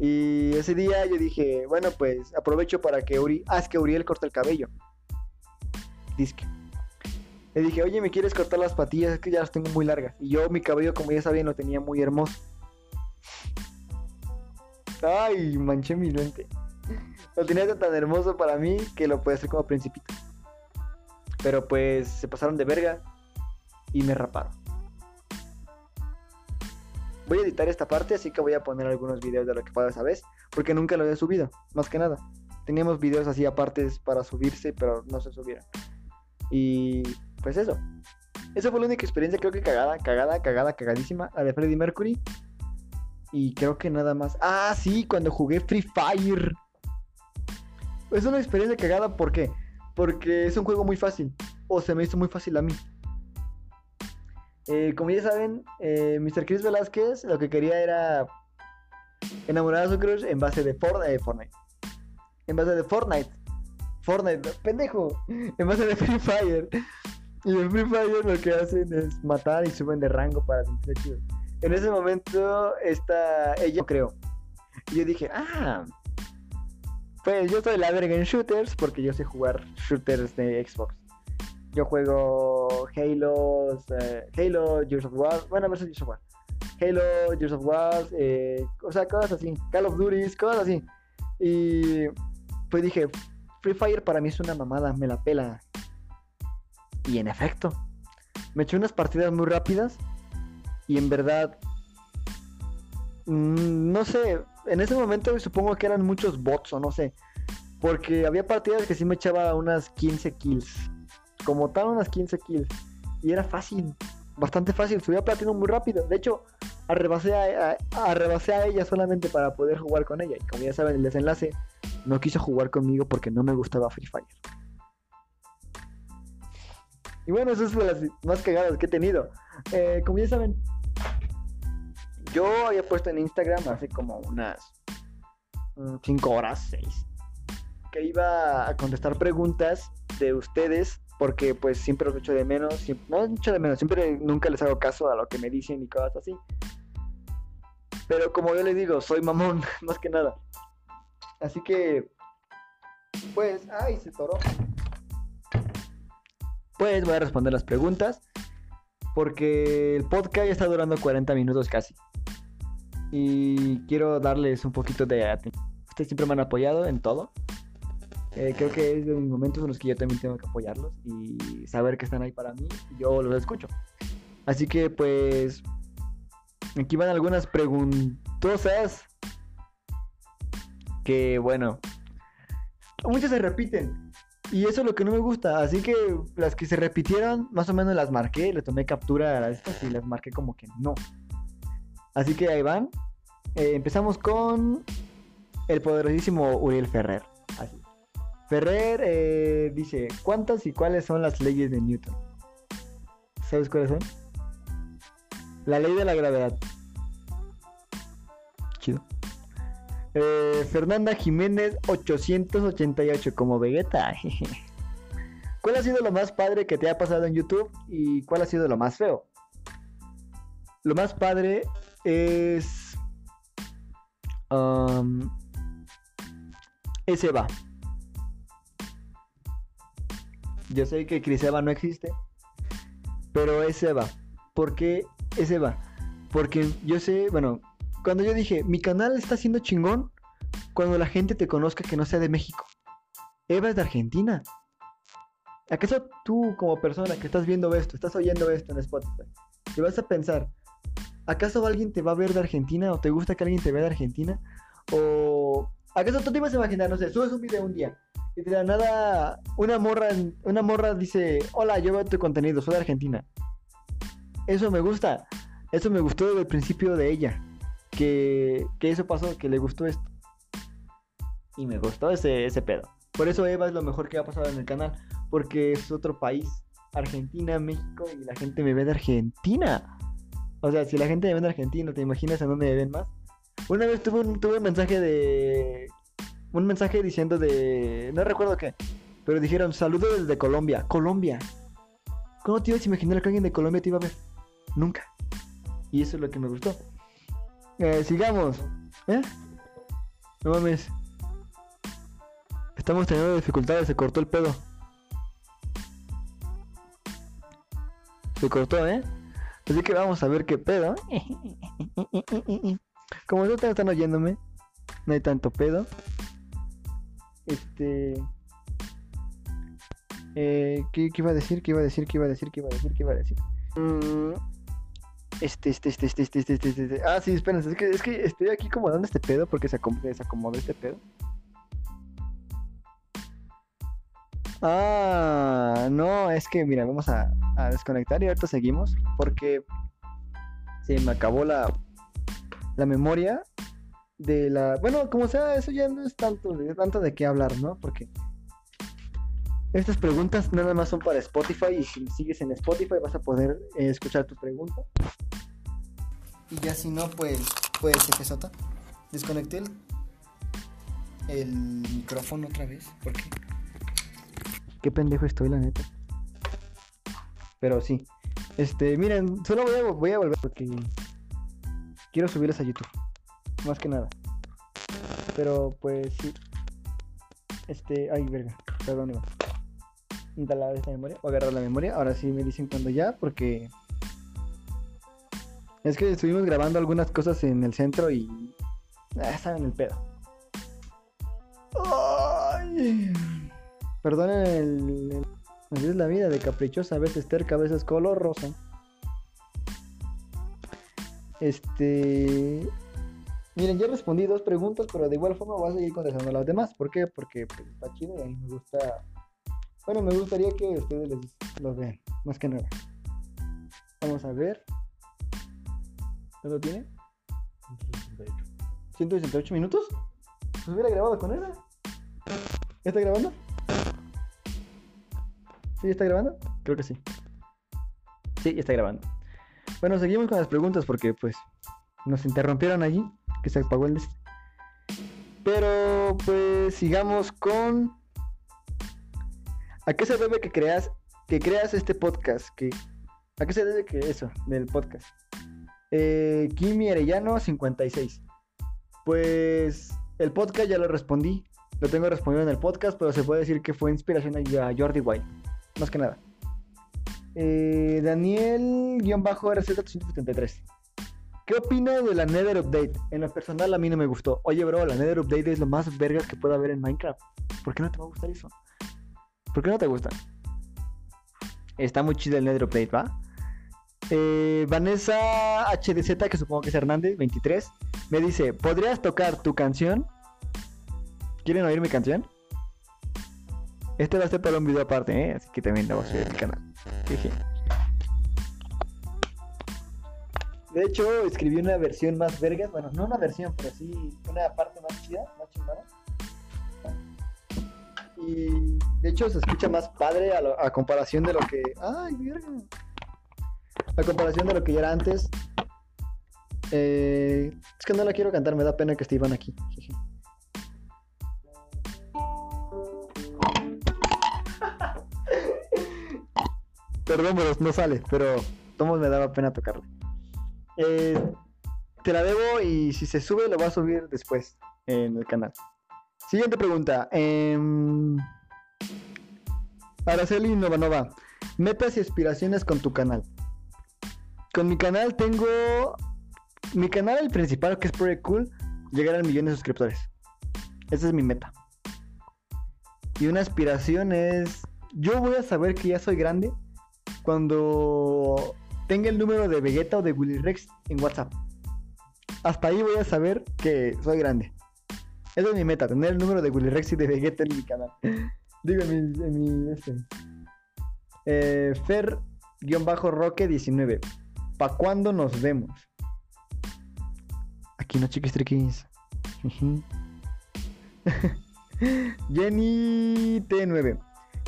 Y ese día yo dije, bueno, pues aprovecho para que Uri... Ah, es que Uriel corta el cabello. Disque. Le dije, oye, ¿me quieres cortar las patillas? Es que ya las tengo muy largas. Y yo mi cabello, como ya sabían, lo tenía muy hermoso. Ay, manché mi lente. Lo tenía tan hermoso para mí que lo puede hacer como principito. Pero pues se pasaron de verga y me raparon. Voy a editar esta parte, así que voy a poner algunos videos de lo que pasa esa porque nunca lo había subido, más que nada. Teníamos videos así apartes para subirse, pero no se subieron. Y pues eso. Esa fue la única experiencia, creo que cagada, cagada, cagada, cagadísima, la de Freddie Mercury. Y creo que nada más. Ah, sí, cuando jugué Free Fire. Es una experiencia cagada, ¿por qué? Porque es un juego muy fácil. O se me hizo muy fácil a mí. Eh, como ya saben, eh, Mr. Chris Velázquez lo que quería era enamorar a su crush en base de eh, Fortnite. En base de Fortnite. Fortnite, pendejo. En base de Free Fire. Y en Free Fire lo que hacen es matar y suben de rango para sentirse chido. En ese momento, esta, ella creo. Y yo dije, ah, pues yo soy la verga en shooters porque yo sé jugar shooters de Xbox. Yo juego Halo, eh, Halo, Gears of War, bueno, versus Gears of War. Halo, Gears of War, eh, o sea, cosas así. Call of Duty, cosas así. Y pues dije, Free Fire para mí es una mamada, me la pela. Y en efecto, me eché unas partidas muy rápidas y en verdad, mm, no sé, en ese momento supongo que eran muchos bots o no sé. Porque había partidas que sí me echaba unas 15 kills. Como tal, unas 15 kills. Y era fácil, bastante fácil. Subía platino muy rápido. De hecho, arrebasé a, a ella solamente para poder jugar con ella. Y como ya saben, el desenlace no quiso jugar conmigo porque no me gustaba Free Fire. Y bueno, eso es de las más cagadas que he tenido. Eh, como ya saben, yo había puesto en Instagram hace como unas 5 horas, 6, que iba a contestar preguntas de ustedes, porque pues siempre los echo de menos, siempre, no echo de menos, siempre nunca les hago caso a lo que me dicen y cosas así. Pero como yo les digo, soy mamón, [LAUGHS] más que nada. Así que, pues, ay, se toró. Pues voy a responder las preguntas, porque el podcast ya está durando 40 minutos casi y quiero darles un poquito de atención. Ustedes siempre me han apoyado en todo. Eh, creo que es de mis momentos en los que yo también tengo que apoyarlos y saber que están ahí para mí y yo los escucho. Así que pues aquí van algunas preguntosas que bueno, muchas se repiten y eso es lo que no me gusta. Así que las que se repitieron, más o menos las marqué, le tomé captura a estas y las marqué como que no. Así que ahí van. Eh, empezamos con el poderosísimo Uriel Ferrer. Así. Ferrer eh, dice, ¿cuántas y cuáles son las leyes de Newton? ¿Sabes cuáles son? La ley de la gravedad. Chido. Eh, Fernanda Jiménez 888 como Vegeta. [LAUGHS] ¿Cuál ha sido lo más padre que te ha pasado en YouTube y cuál ha sido lo más feo? Lo más padre es... Um, es Eva. Yo sé que Chris Eva no existe, pero es Eva. ¿Por qué es Eva? Porque yo sé, bueno, cuando yo dije, mi canal está siendo chingón cuando la gente te conozca que no sea de México. Eva es de Argentina. ¿Acaso tú como persona que estás viendo esto, estás oyendo esto en Spotify, te vas a pensar, ¿acaso alguien te va a ver de Argentina o te gusta que alguien te vea de Argentina? ¿O acaso tú te ibas a imaginar, no sé, subes un video un día y de la nada una morra, una morra dice, hola, yo veo tu contenido, soy de Argentina. Eso me gusta. Eso me gustó desde el principio de ella. Que, que eso pasó, que le gustó esto. Y me gustó ese, ese pedo. Por eso Eva es lo mejor que ha pasado en el canal. Porque es otro país. Argentina, México. Y la gente me ve de Argentina. O sea, si la gente me ve de Argentina, ¿te imaginas a dónde me ven más? Una vez tuve un, tuve un mensaje de... Un mensaje diciendo de... No recuerdo qué. Pero dijeron, saludos desde Colombia. Colombia. ¿Cómo te ibas a imaginar que alguien de Colombia te iba a ver? Nunca. Y eso es lo que me gustó. Eh, sigamos. ¿Eh? No mames. Estamos teniendo dificultades, se cortó el pedo. Se cortó, ¿eh? Así que vamos a ver qué pedo. [LAUGHS] Como no están oyéndome, no hay tanto pedo. Este. Eh, ¿qué, ¿qué, iba a decir? ¿Qué iba a decir? ¿Qué iba a decir? ¿Qué iba a decir? ¿Qué iba a decir? Este, este, este, este, este, este, este. Ah, sí, espérense. Es que, es que estoy aquí acomodando este pedo porque se desacomodó este pedo. Ah, no, es que mira, vamos a, a desconectar y ahorita seguimos porque se me acabó la, la memoria de la... Bueno, como sea, eso ya no es tanto tanto de qué hablar, ¿no? Porque estas preguntas nada más son para Spotify y si sigues en Spotify vas a poder eh, escuchar tu pregunta. Y ya si no, pues, pues, sota Desconecté el, el micrófono otra vez. porque Qué pendejo estoy, la neta. Pero sí. Este, miren, solo voy a, voy a volver porque quiero subirles a YouTube. Más que nada. Pero pues sí. Este, ay, verga. Perdón, Iván instalar esta memoria o agarrar la memoria. Ahora sí me dicen cuando ya, porque es que estuvimos grabando algunas cosas en el centro y ah, saben el pedo. Ay. Perdonen el, es la vida de caprichosa, a veces terca, a veces color rosa. Este. Miren, ya respondí dos preguntas, pero de igual forma voy a seguir contestando las demás. ¿Por qué? Porque pues, está chido y a mí me gusta bueno, me gustaría que ustedes los vean, más que nada. Vamos a ver. ¿Cuánto tiene? 168. 168 minutos. Pues hubiera grabado con él. ¿Ya está grabando? ¿Sí está grabando? Creo que sí. Sí, ya está grabando. Bueno, seguimos con las preguntas porque pues nos interrumpieron allí, que se apagó el... Pero pues sigamos con ¿A qué se debe que creas, que creas este podcast? Que, ¿A qué se debe que eso, del podcast? Eh, Kimi Arellano 56. Pues el podcast ya lo respondí. Lo tengo respondido en el podcast, pero se puede decir que fue inspiración a Jordi White. Más que nada. Eh, Daniel-RZ373. ¿Qué opina de la Nether Update? En lo personal a mí no me gustó. Oye, bro, la Nether Update es lo más vergas que pueda haber en Minecraft. ¿Por qué no te va a gustar eso? ¿Por qué no te gusta? Está muy chido el Nether Update, ¿va? Eh, Vanessa HDZ, que supongo que es Hernández, 23, me dice, ¿podrías tocar tu canción? ¿Quieren oír mi canción? Este va a ser para un video aparte, ¿eh? Así que también lo voy a subir a mi canal. De hecho, escribí una versión más vergas. Bueno, no una versión, pero sí una parte más chida, más chingada. De hecho se escucha más padre a, comparación de lo que. ¡Ay! A comparación de lo que era antes. Eh, es que no la quiero cantar, me da pena que esté Iván aquí. [LAUGHS] Perdón, pero no sale, pero todos me daba pena tocarle. Eh, te la debo y si se sube lo va a subir después en el canal. Siguiente pregunta. em, Araceli Novanova. Metas y aspiraciones con tu canal. Con mi canal tengo. Mi canal, el principal, que es Pretty Cool, llegar al millón de suscriptores. Esa es mi meta. Y una aspiración es. Yo voy a saber que ya soy grande cuando tenga el número de Vegeta o de Willy Rex en WhatsApp. Hasta ahí voy a saber que soy grande. Esa es mi meta, tener el número de Willy Rex y de Vegeta en mi canal. Digo, en mi. En mi este. Eh, Fer-Roque19. ¿Pa' cuándo nos vemos? Aquí no, chiquis triquis. [LAUGHS] Jenny T9.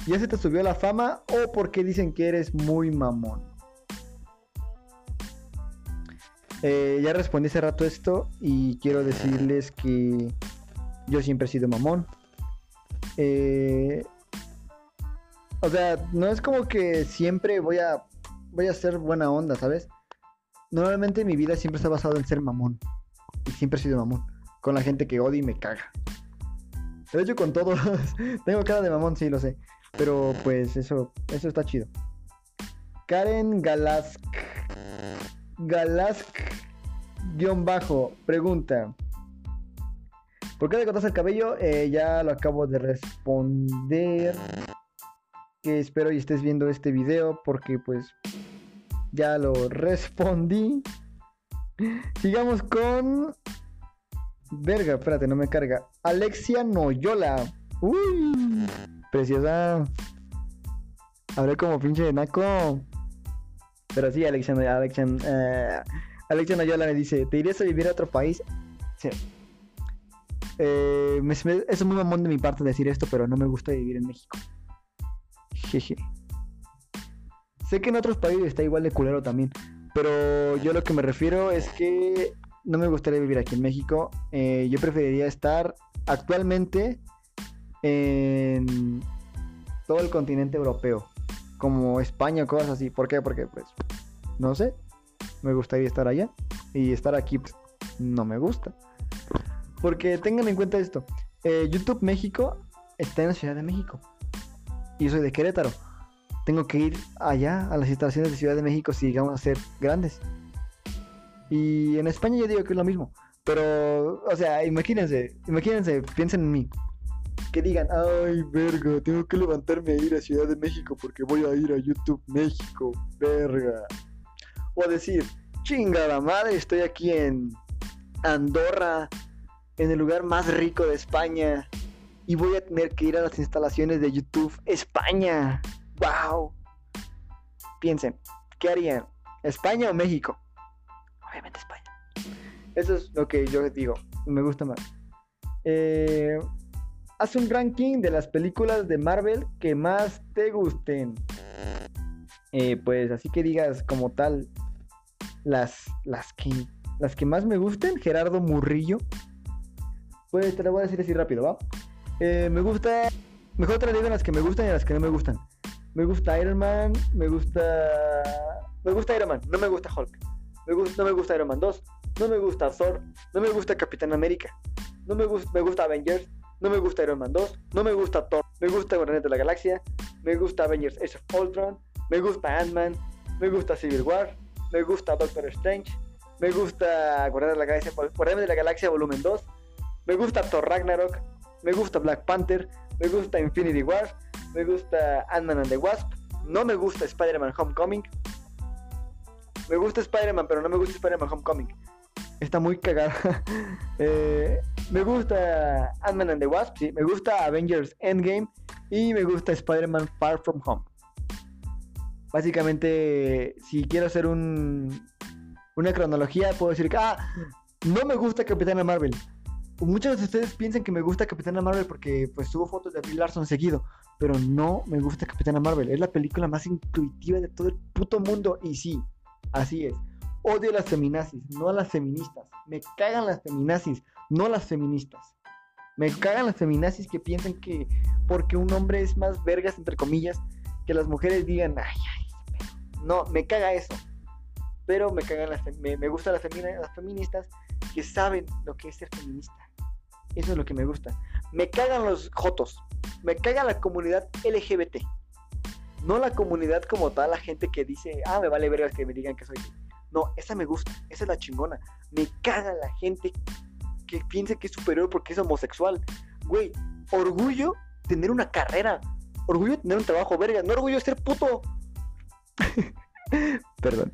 ¿Ya se te subió la fama o porque dicen que eres muy mamón? Eh, ya respondí hace rato esto y quiero decirles que yo siempre he sido mamón. Eh, o sea, no es como que siempre voy a voy a ser buena onda, ¿sabes? Normalmente mi vida siempre está basada en ser mamón. Y siempre he sido mamón. Con la gente que odia y me caga. De hecho, con todos. [LAUGHS] Tengo cara de mamón, sí, lo sé. Pero pues eso, eso está chido. Karen Galask. Galask. Guión bajo. Pregunta. ¿Por qué te cortas el cabello? Eh, ya lo acabo de responder. Que espero y estés viendo este video. Porque pues. Ya lo respondí. Sigamos con. Verga, espérate, no me carga. Alexia Noyola. Uy, preciosa. Hablé como pinche de naco. Pero sí, Alexia, Alexia, eh, Alexia Noyola me dice: ¿Te irías a vivir a otro país? Sí. Eh, es muy mamón de mi parte decir esto, pero no me gusta vivir en México. Jeje. Sé que en otros países está igual de culero también. Pero yo lo que me refiero es que no me gustaría vivir aquí en México. Eh, yo preferiría estar actualmente en todo el continente europeo, como España cosas así. ¿Por qué? Porque, pues, no sé. Me gustaría estar allá. Y estar aquí, pues, no me gusta. Porque tengan en cuenta esto. eh, YouTube México está en la Ciudad de México. Y yo soy de Querétaro. Tengo que ir allá a las instalaciones de Ciudad de México si llegamos a ser grandes. Y en España yo digo que es lo mismo. Pero, o sea, imagínense, imagínense, piensen en mí. Que digan, ay, verga, tengo que levantarme a ir a Ciudad de México porque voy a ir a YouTube México, verga. O decir, chingada madre, estoy aquí en Andorra, en el lugar más rico de España. Y voy a tener que ir a las instalaciones de YouTube España. ¡Wow! Piensen, ¿qué harían? ¿España o México? Obviamente España. Eso es lo que yo digo. Me gusta más. Eh, haz un ranking de las películas de Marvel que más te gusten. Eh, pues así que digas como tal las, las, que, las que más me gusten. Gerardo Murrillo. Pues te lo voy a decir así rápido, ¿va? Eh, me gusta... Mejor te lo digo las que me gustan y las que no me gustan. Me gusta Iron Man, me gusta... Me gusta Iron Man, no me gusta Hulk. Me gusta, no me gusta Iron Man 2, no me gusta Thor, no me gusta Capitán América, no me gusta, me gusta Avengers, no me gusta Iron Man 2, no me gusta Thor, me gusta Guardianes de la Galaxia, me gusta Avengers Age of Ultron, me gusta Ant-Man, me gusta Civil War, me gusta Doctor Strange, me gusta Guardianes la Galaxia, Guardianes de la Galaxia Volumen 2, me gusta Thor Ragnarok, me gusta Black Panther, me gusta Infinity War, me gusta Ant-Man and the Wasp, no me gusta Spider-Man Homecoming, me gusta Spider-Man, pero no me gusta Spider-Man Homecoming. Está muy cagada. [LAUGHS] Eh, me gusta Ant-Man and the Wasp, sí. Me gusta Avengers Endgame. Y me gusta Spider-Man Far From Home. Básicamente, si quiero hacer un, una cronología, puedo decir que ah, no me gusta Capitana Marvel. Muchos de ustedes piensan que me gusta Capitana Marvel porque pues subo fotos de Brie Larson seguido, pero no me gusta Capitana Marvel. Es la película más intuitiva de todo el puto mundo y sí, así es. Odio a las feminazis, no a las feministas. Me cagan las feminazis, no a las feministas. Me cagan las feminazis que piensan que porque un hombre es más vergas, entre comillas, que las mujeres digan, ay, ay, no, me caga eso. Pero me cagan las, me, me gustan las, las feministas que saben lo que es ser feminista. Eso es lo que me gusta. Me cagan los jotos. Me caga la comunidad LGBT. No la comunidad como tal, la gente que dice, ah, me vale vergas que me digan que soy No, esa me gusta. Esa es la chingona. Me caga la gente que piense que es superior porque es homosexual. Güey, orgullo tener una carrera. Orgullo tener un trabajo, verga. No orgullo ser puto. [LAUGHS] Perdón.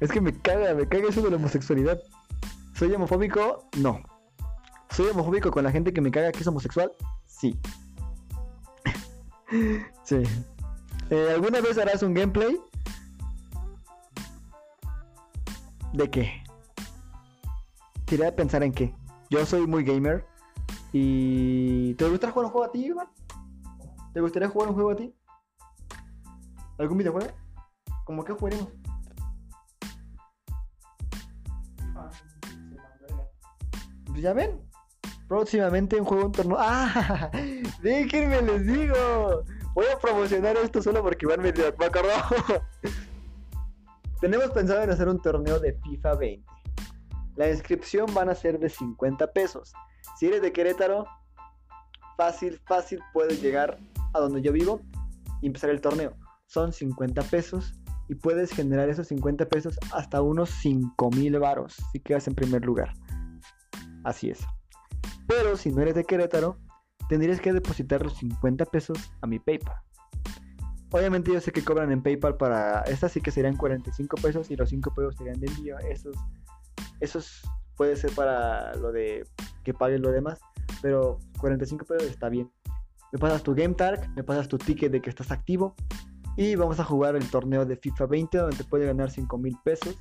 Es que me caga, me caga eso de la homosexualidad. ¿Soy homofóbico? No. ¿Soy homofóbico con la gente que me caga que es homosexual? Sí. [LAUGHS] sí. Eh, ¿Alguna vez harás un gameplay? ¿De qué? Quería pensar en qué. Yo soy muy gamer. ¿Y te gustaría jugar un juego a ti, Iván? ¿Te gustaría jugar un juego a ti? ¿Algún videojuego? ¿Cómo que jugaremos? Ya ven. Próximamente un juego, un torneo. [LAUGHS] ¡Ah! Déjenme les digo. Voy a promocionar esto solo porque Iván me, me. [LAUGHS] Tenemos pensado en hacer un torneo de FIFA 20. La inscripción van a ser de 50 pesos. Si eres de Querétaro, fácil, fácil puedes llegar a donde yo vivo y empezar el torneo. Son 50 pesos y puedes generar esos 50 pesos hasta unos 5 mil varos si quedas en primer lugar. Así es. Pero si no eres de Querétaro, tendrías que depositar los 50 pesos a mi PayPal. Obviamente yo sé que cobran en PayPal para... Estas sí que serían 45 pesos y los 5 pesos serían de envío. Esos, esos puede ser para lo de que pagues lo demás. Pero 45 pesos está bien. Me pasas tu Game me pasas tu ticket de que estás activo. Y vamos a jugar el torneo de FIFA 20 donde te puede ganar 5 mil pesos.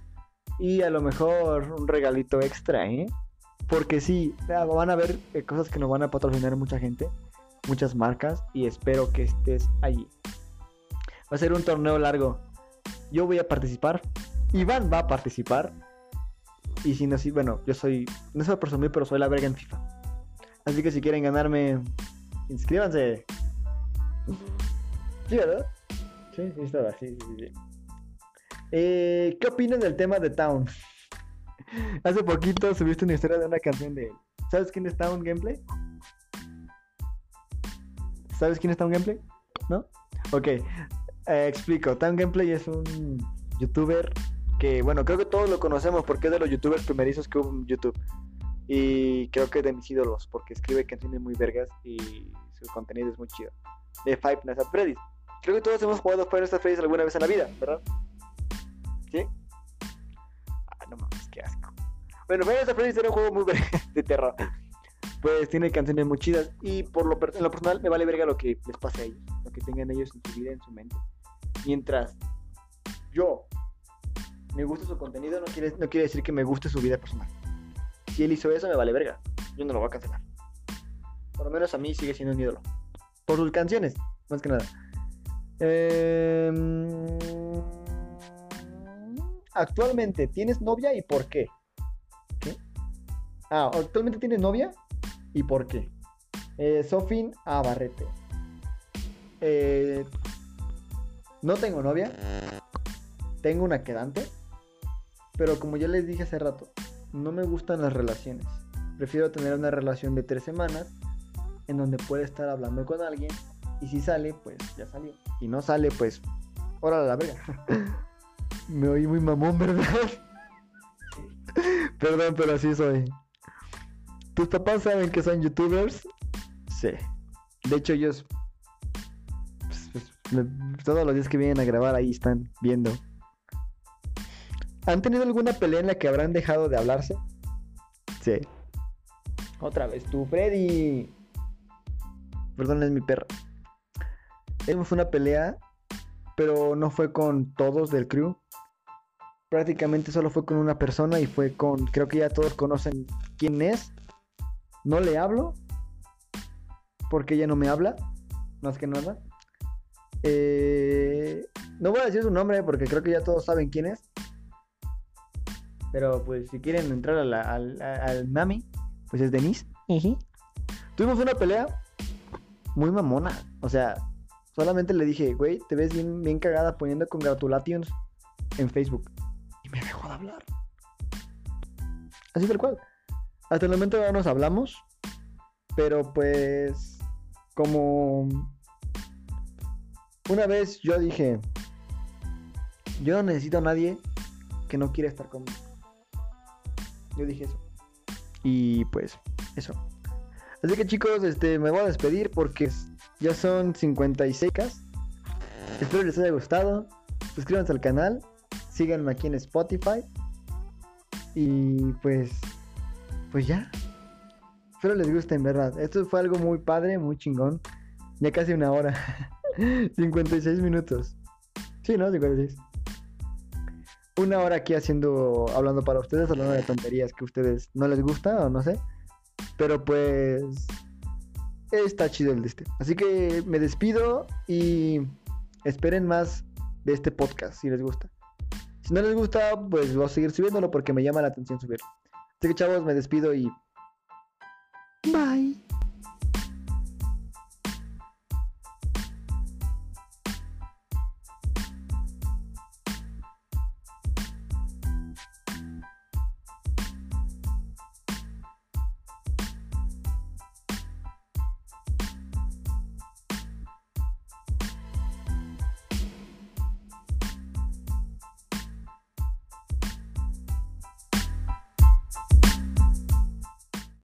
Y a lo mejor un regalito extra, ¿eh? Porque sí, van a ver eh, cosas que nos van a patrocinar mucha gente, muchas marcas, y espero que estés allí. Va a ser un torneo largo. Yo voy a participar. Iván va a participar. Y si no, sí, bueno, yo soy, no soy presumir, pero soy la verga en FIFA. Así que si quieren ganarme, inscríbanse. Sí, ¿verdad? Sí, sí, está, sí, sí, sí. Eh, ¿Qué opinan del tema de Town? Hace poquito subiste una historia de una canción de él. ¿Sabes quién está un gameplay? ¿Sabes quién está un gameplay? ¿No? Ok, eh, explico. Town Gameplay es un youtuber que, bueno, creo que todos lo conocemos porque es de los youtubers primerizos que hubo en YouTube. Y creo que es de mis ídolos porque escribe canciones muy vergas y su contenido es muy chido. De Five Nights at Freddy's. Creo que todos hemos jugado Five Nights at Freddy's alguna vez en la vida, ¿verdad? ¿Sí? Qué asco. Bueno, Final Fantasy era un juego muy [LAUGHS] de terror. Pues tiene canciones muy chidas y por lo, en lo personal me vale verga lo que les pase a ellos, lo que tengan ellos en su vida, en su mente. Mientras yo me gusta su contenido, no quiere, no quiere decir que me guste su vida personal. Si él hizo eso, me vale verga. Yo no lo voy a cancelar. Por lo menos a mí sigue siendo un ídolo. Por sus canciones, más que nada. Eh actualmente tienes novia y por qué? Ah, actualmente tienes novia y por qué. Eh, Sofín Abarrete. Eh, no tengo novia. Tengo una quedante. Pero como ya les dije hace rato, no me gustan las relaciones. Prefiero tener una relación de tres semanas en donde puede estar hablando con alguien. Y si sale, pues ya salió. Y no sale, pues, órale la verga. [LAUGHS] Me oí muy mamón, ¿verdad? Perdón, pero así soy. ¿Tus papás saben que son youtubers? Sí. De hecho, ellos. Pues, pues, todos los días que vienen a grabar ahí están viendo. ¿Han tenido alguna pelea en la que habrán dejado de hablarse? Sí. Otra vez tú, Freddy. Perdón, es mi perro. Fue una pelea, pero no fue con todos del crew prácticamente solo fue con una persona y fue con, creo que ya todos conocen quién es. No le hablo porque ella no me habla, más que nada. Eh, no voy a decir su nombre porque creo que ya todos saben quién es. Pero pues si quieren entrar al, mami, pues es Denise. Tuvimos una pelea muy mamona. O sea, solamente le dije, güey, te ves bien, bien cagada poniendo congratulations en Facebook. Hablar. Así tal cual. Hasta el momento no nos hablamos. Pero pues, como una vez yo dije, yo no necesito a nadie que no quiera estar conmigo. Yo dije eso. Y pues, eso. Así que chicos, este, me voy a despedir porque ya son 56 cas. Espero les haya gustado. Suscríbanse al canal. Síganme aquí en Spotify. Y pues, pues ya. Espero les guste en verdad. Esto fue algo muy padre, muy chingón. Ya casi una hora. [LAUGHS] 56 minutos. Sí, ¿no? 56 una hora aquí haciendo, hablando para ustedes, hablando de tonterías que a ustedes no les gusta o no sé. Pero pues está chido el de este. Así que me despido y esperen más de este podcast si les gusta. Si no les gusta, pues voy a seguir subiéndolo porque me llama la atención subirlo. Así que chavos, me despido y... Bye.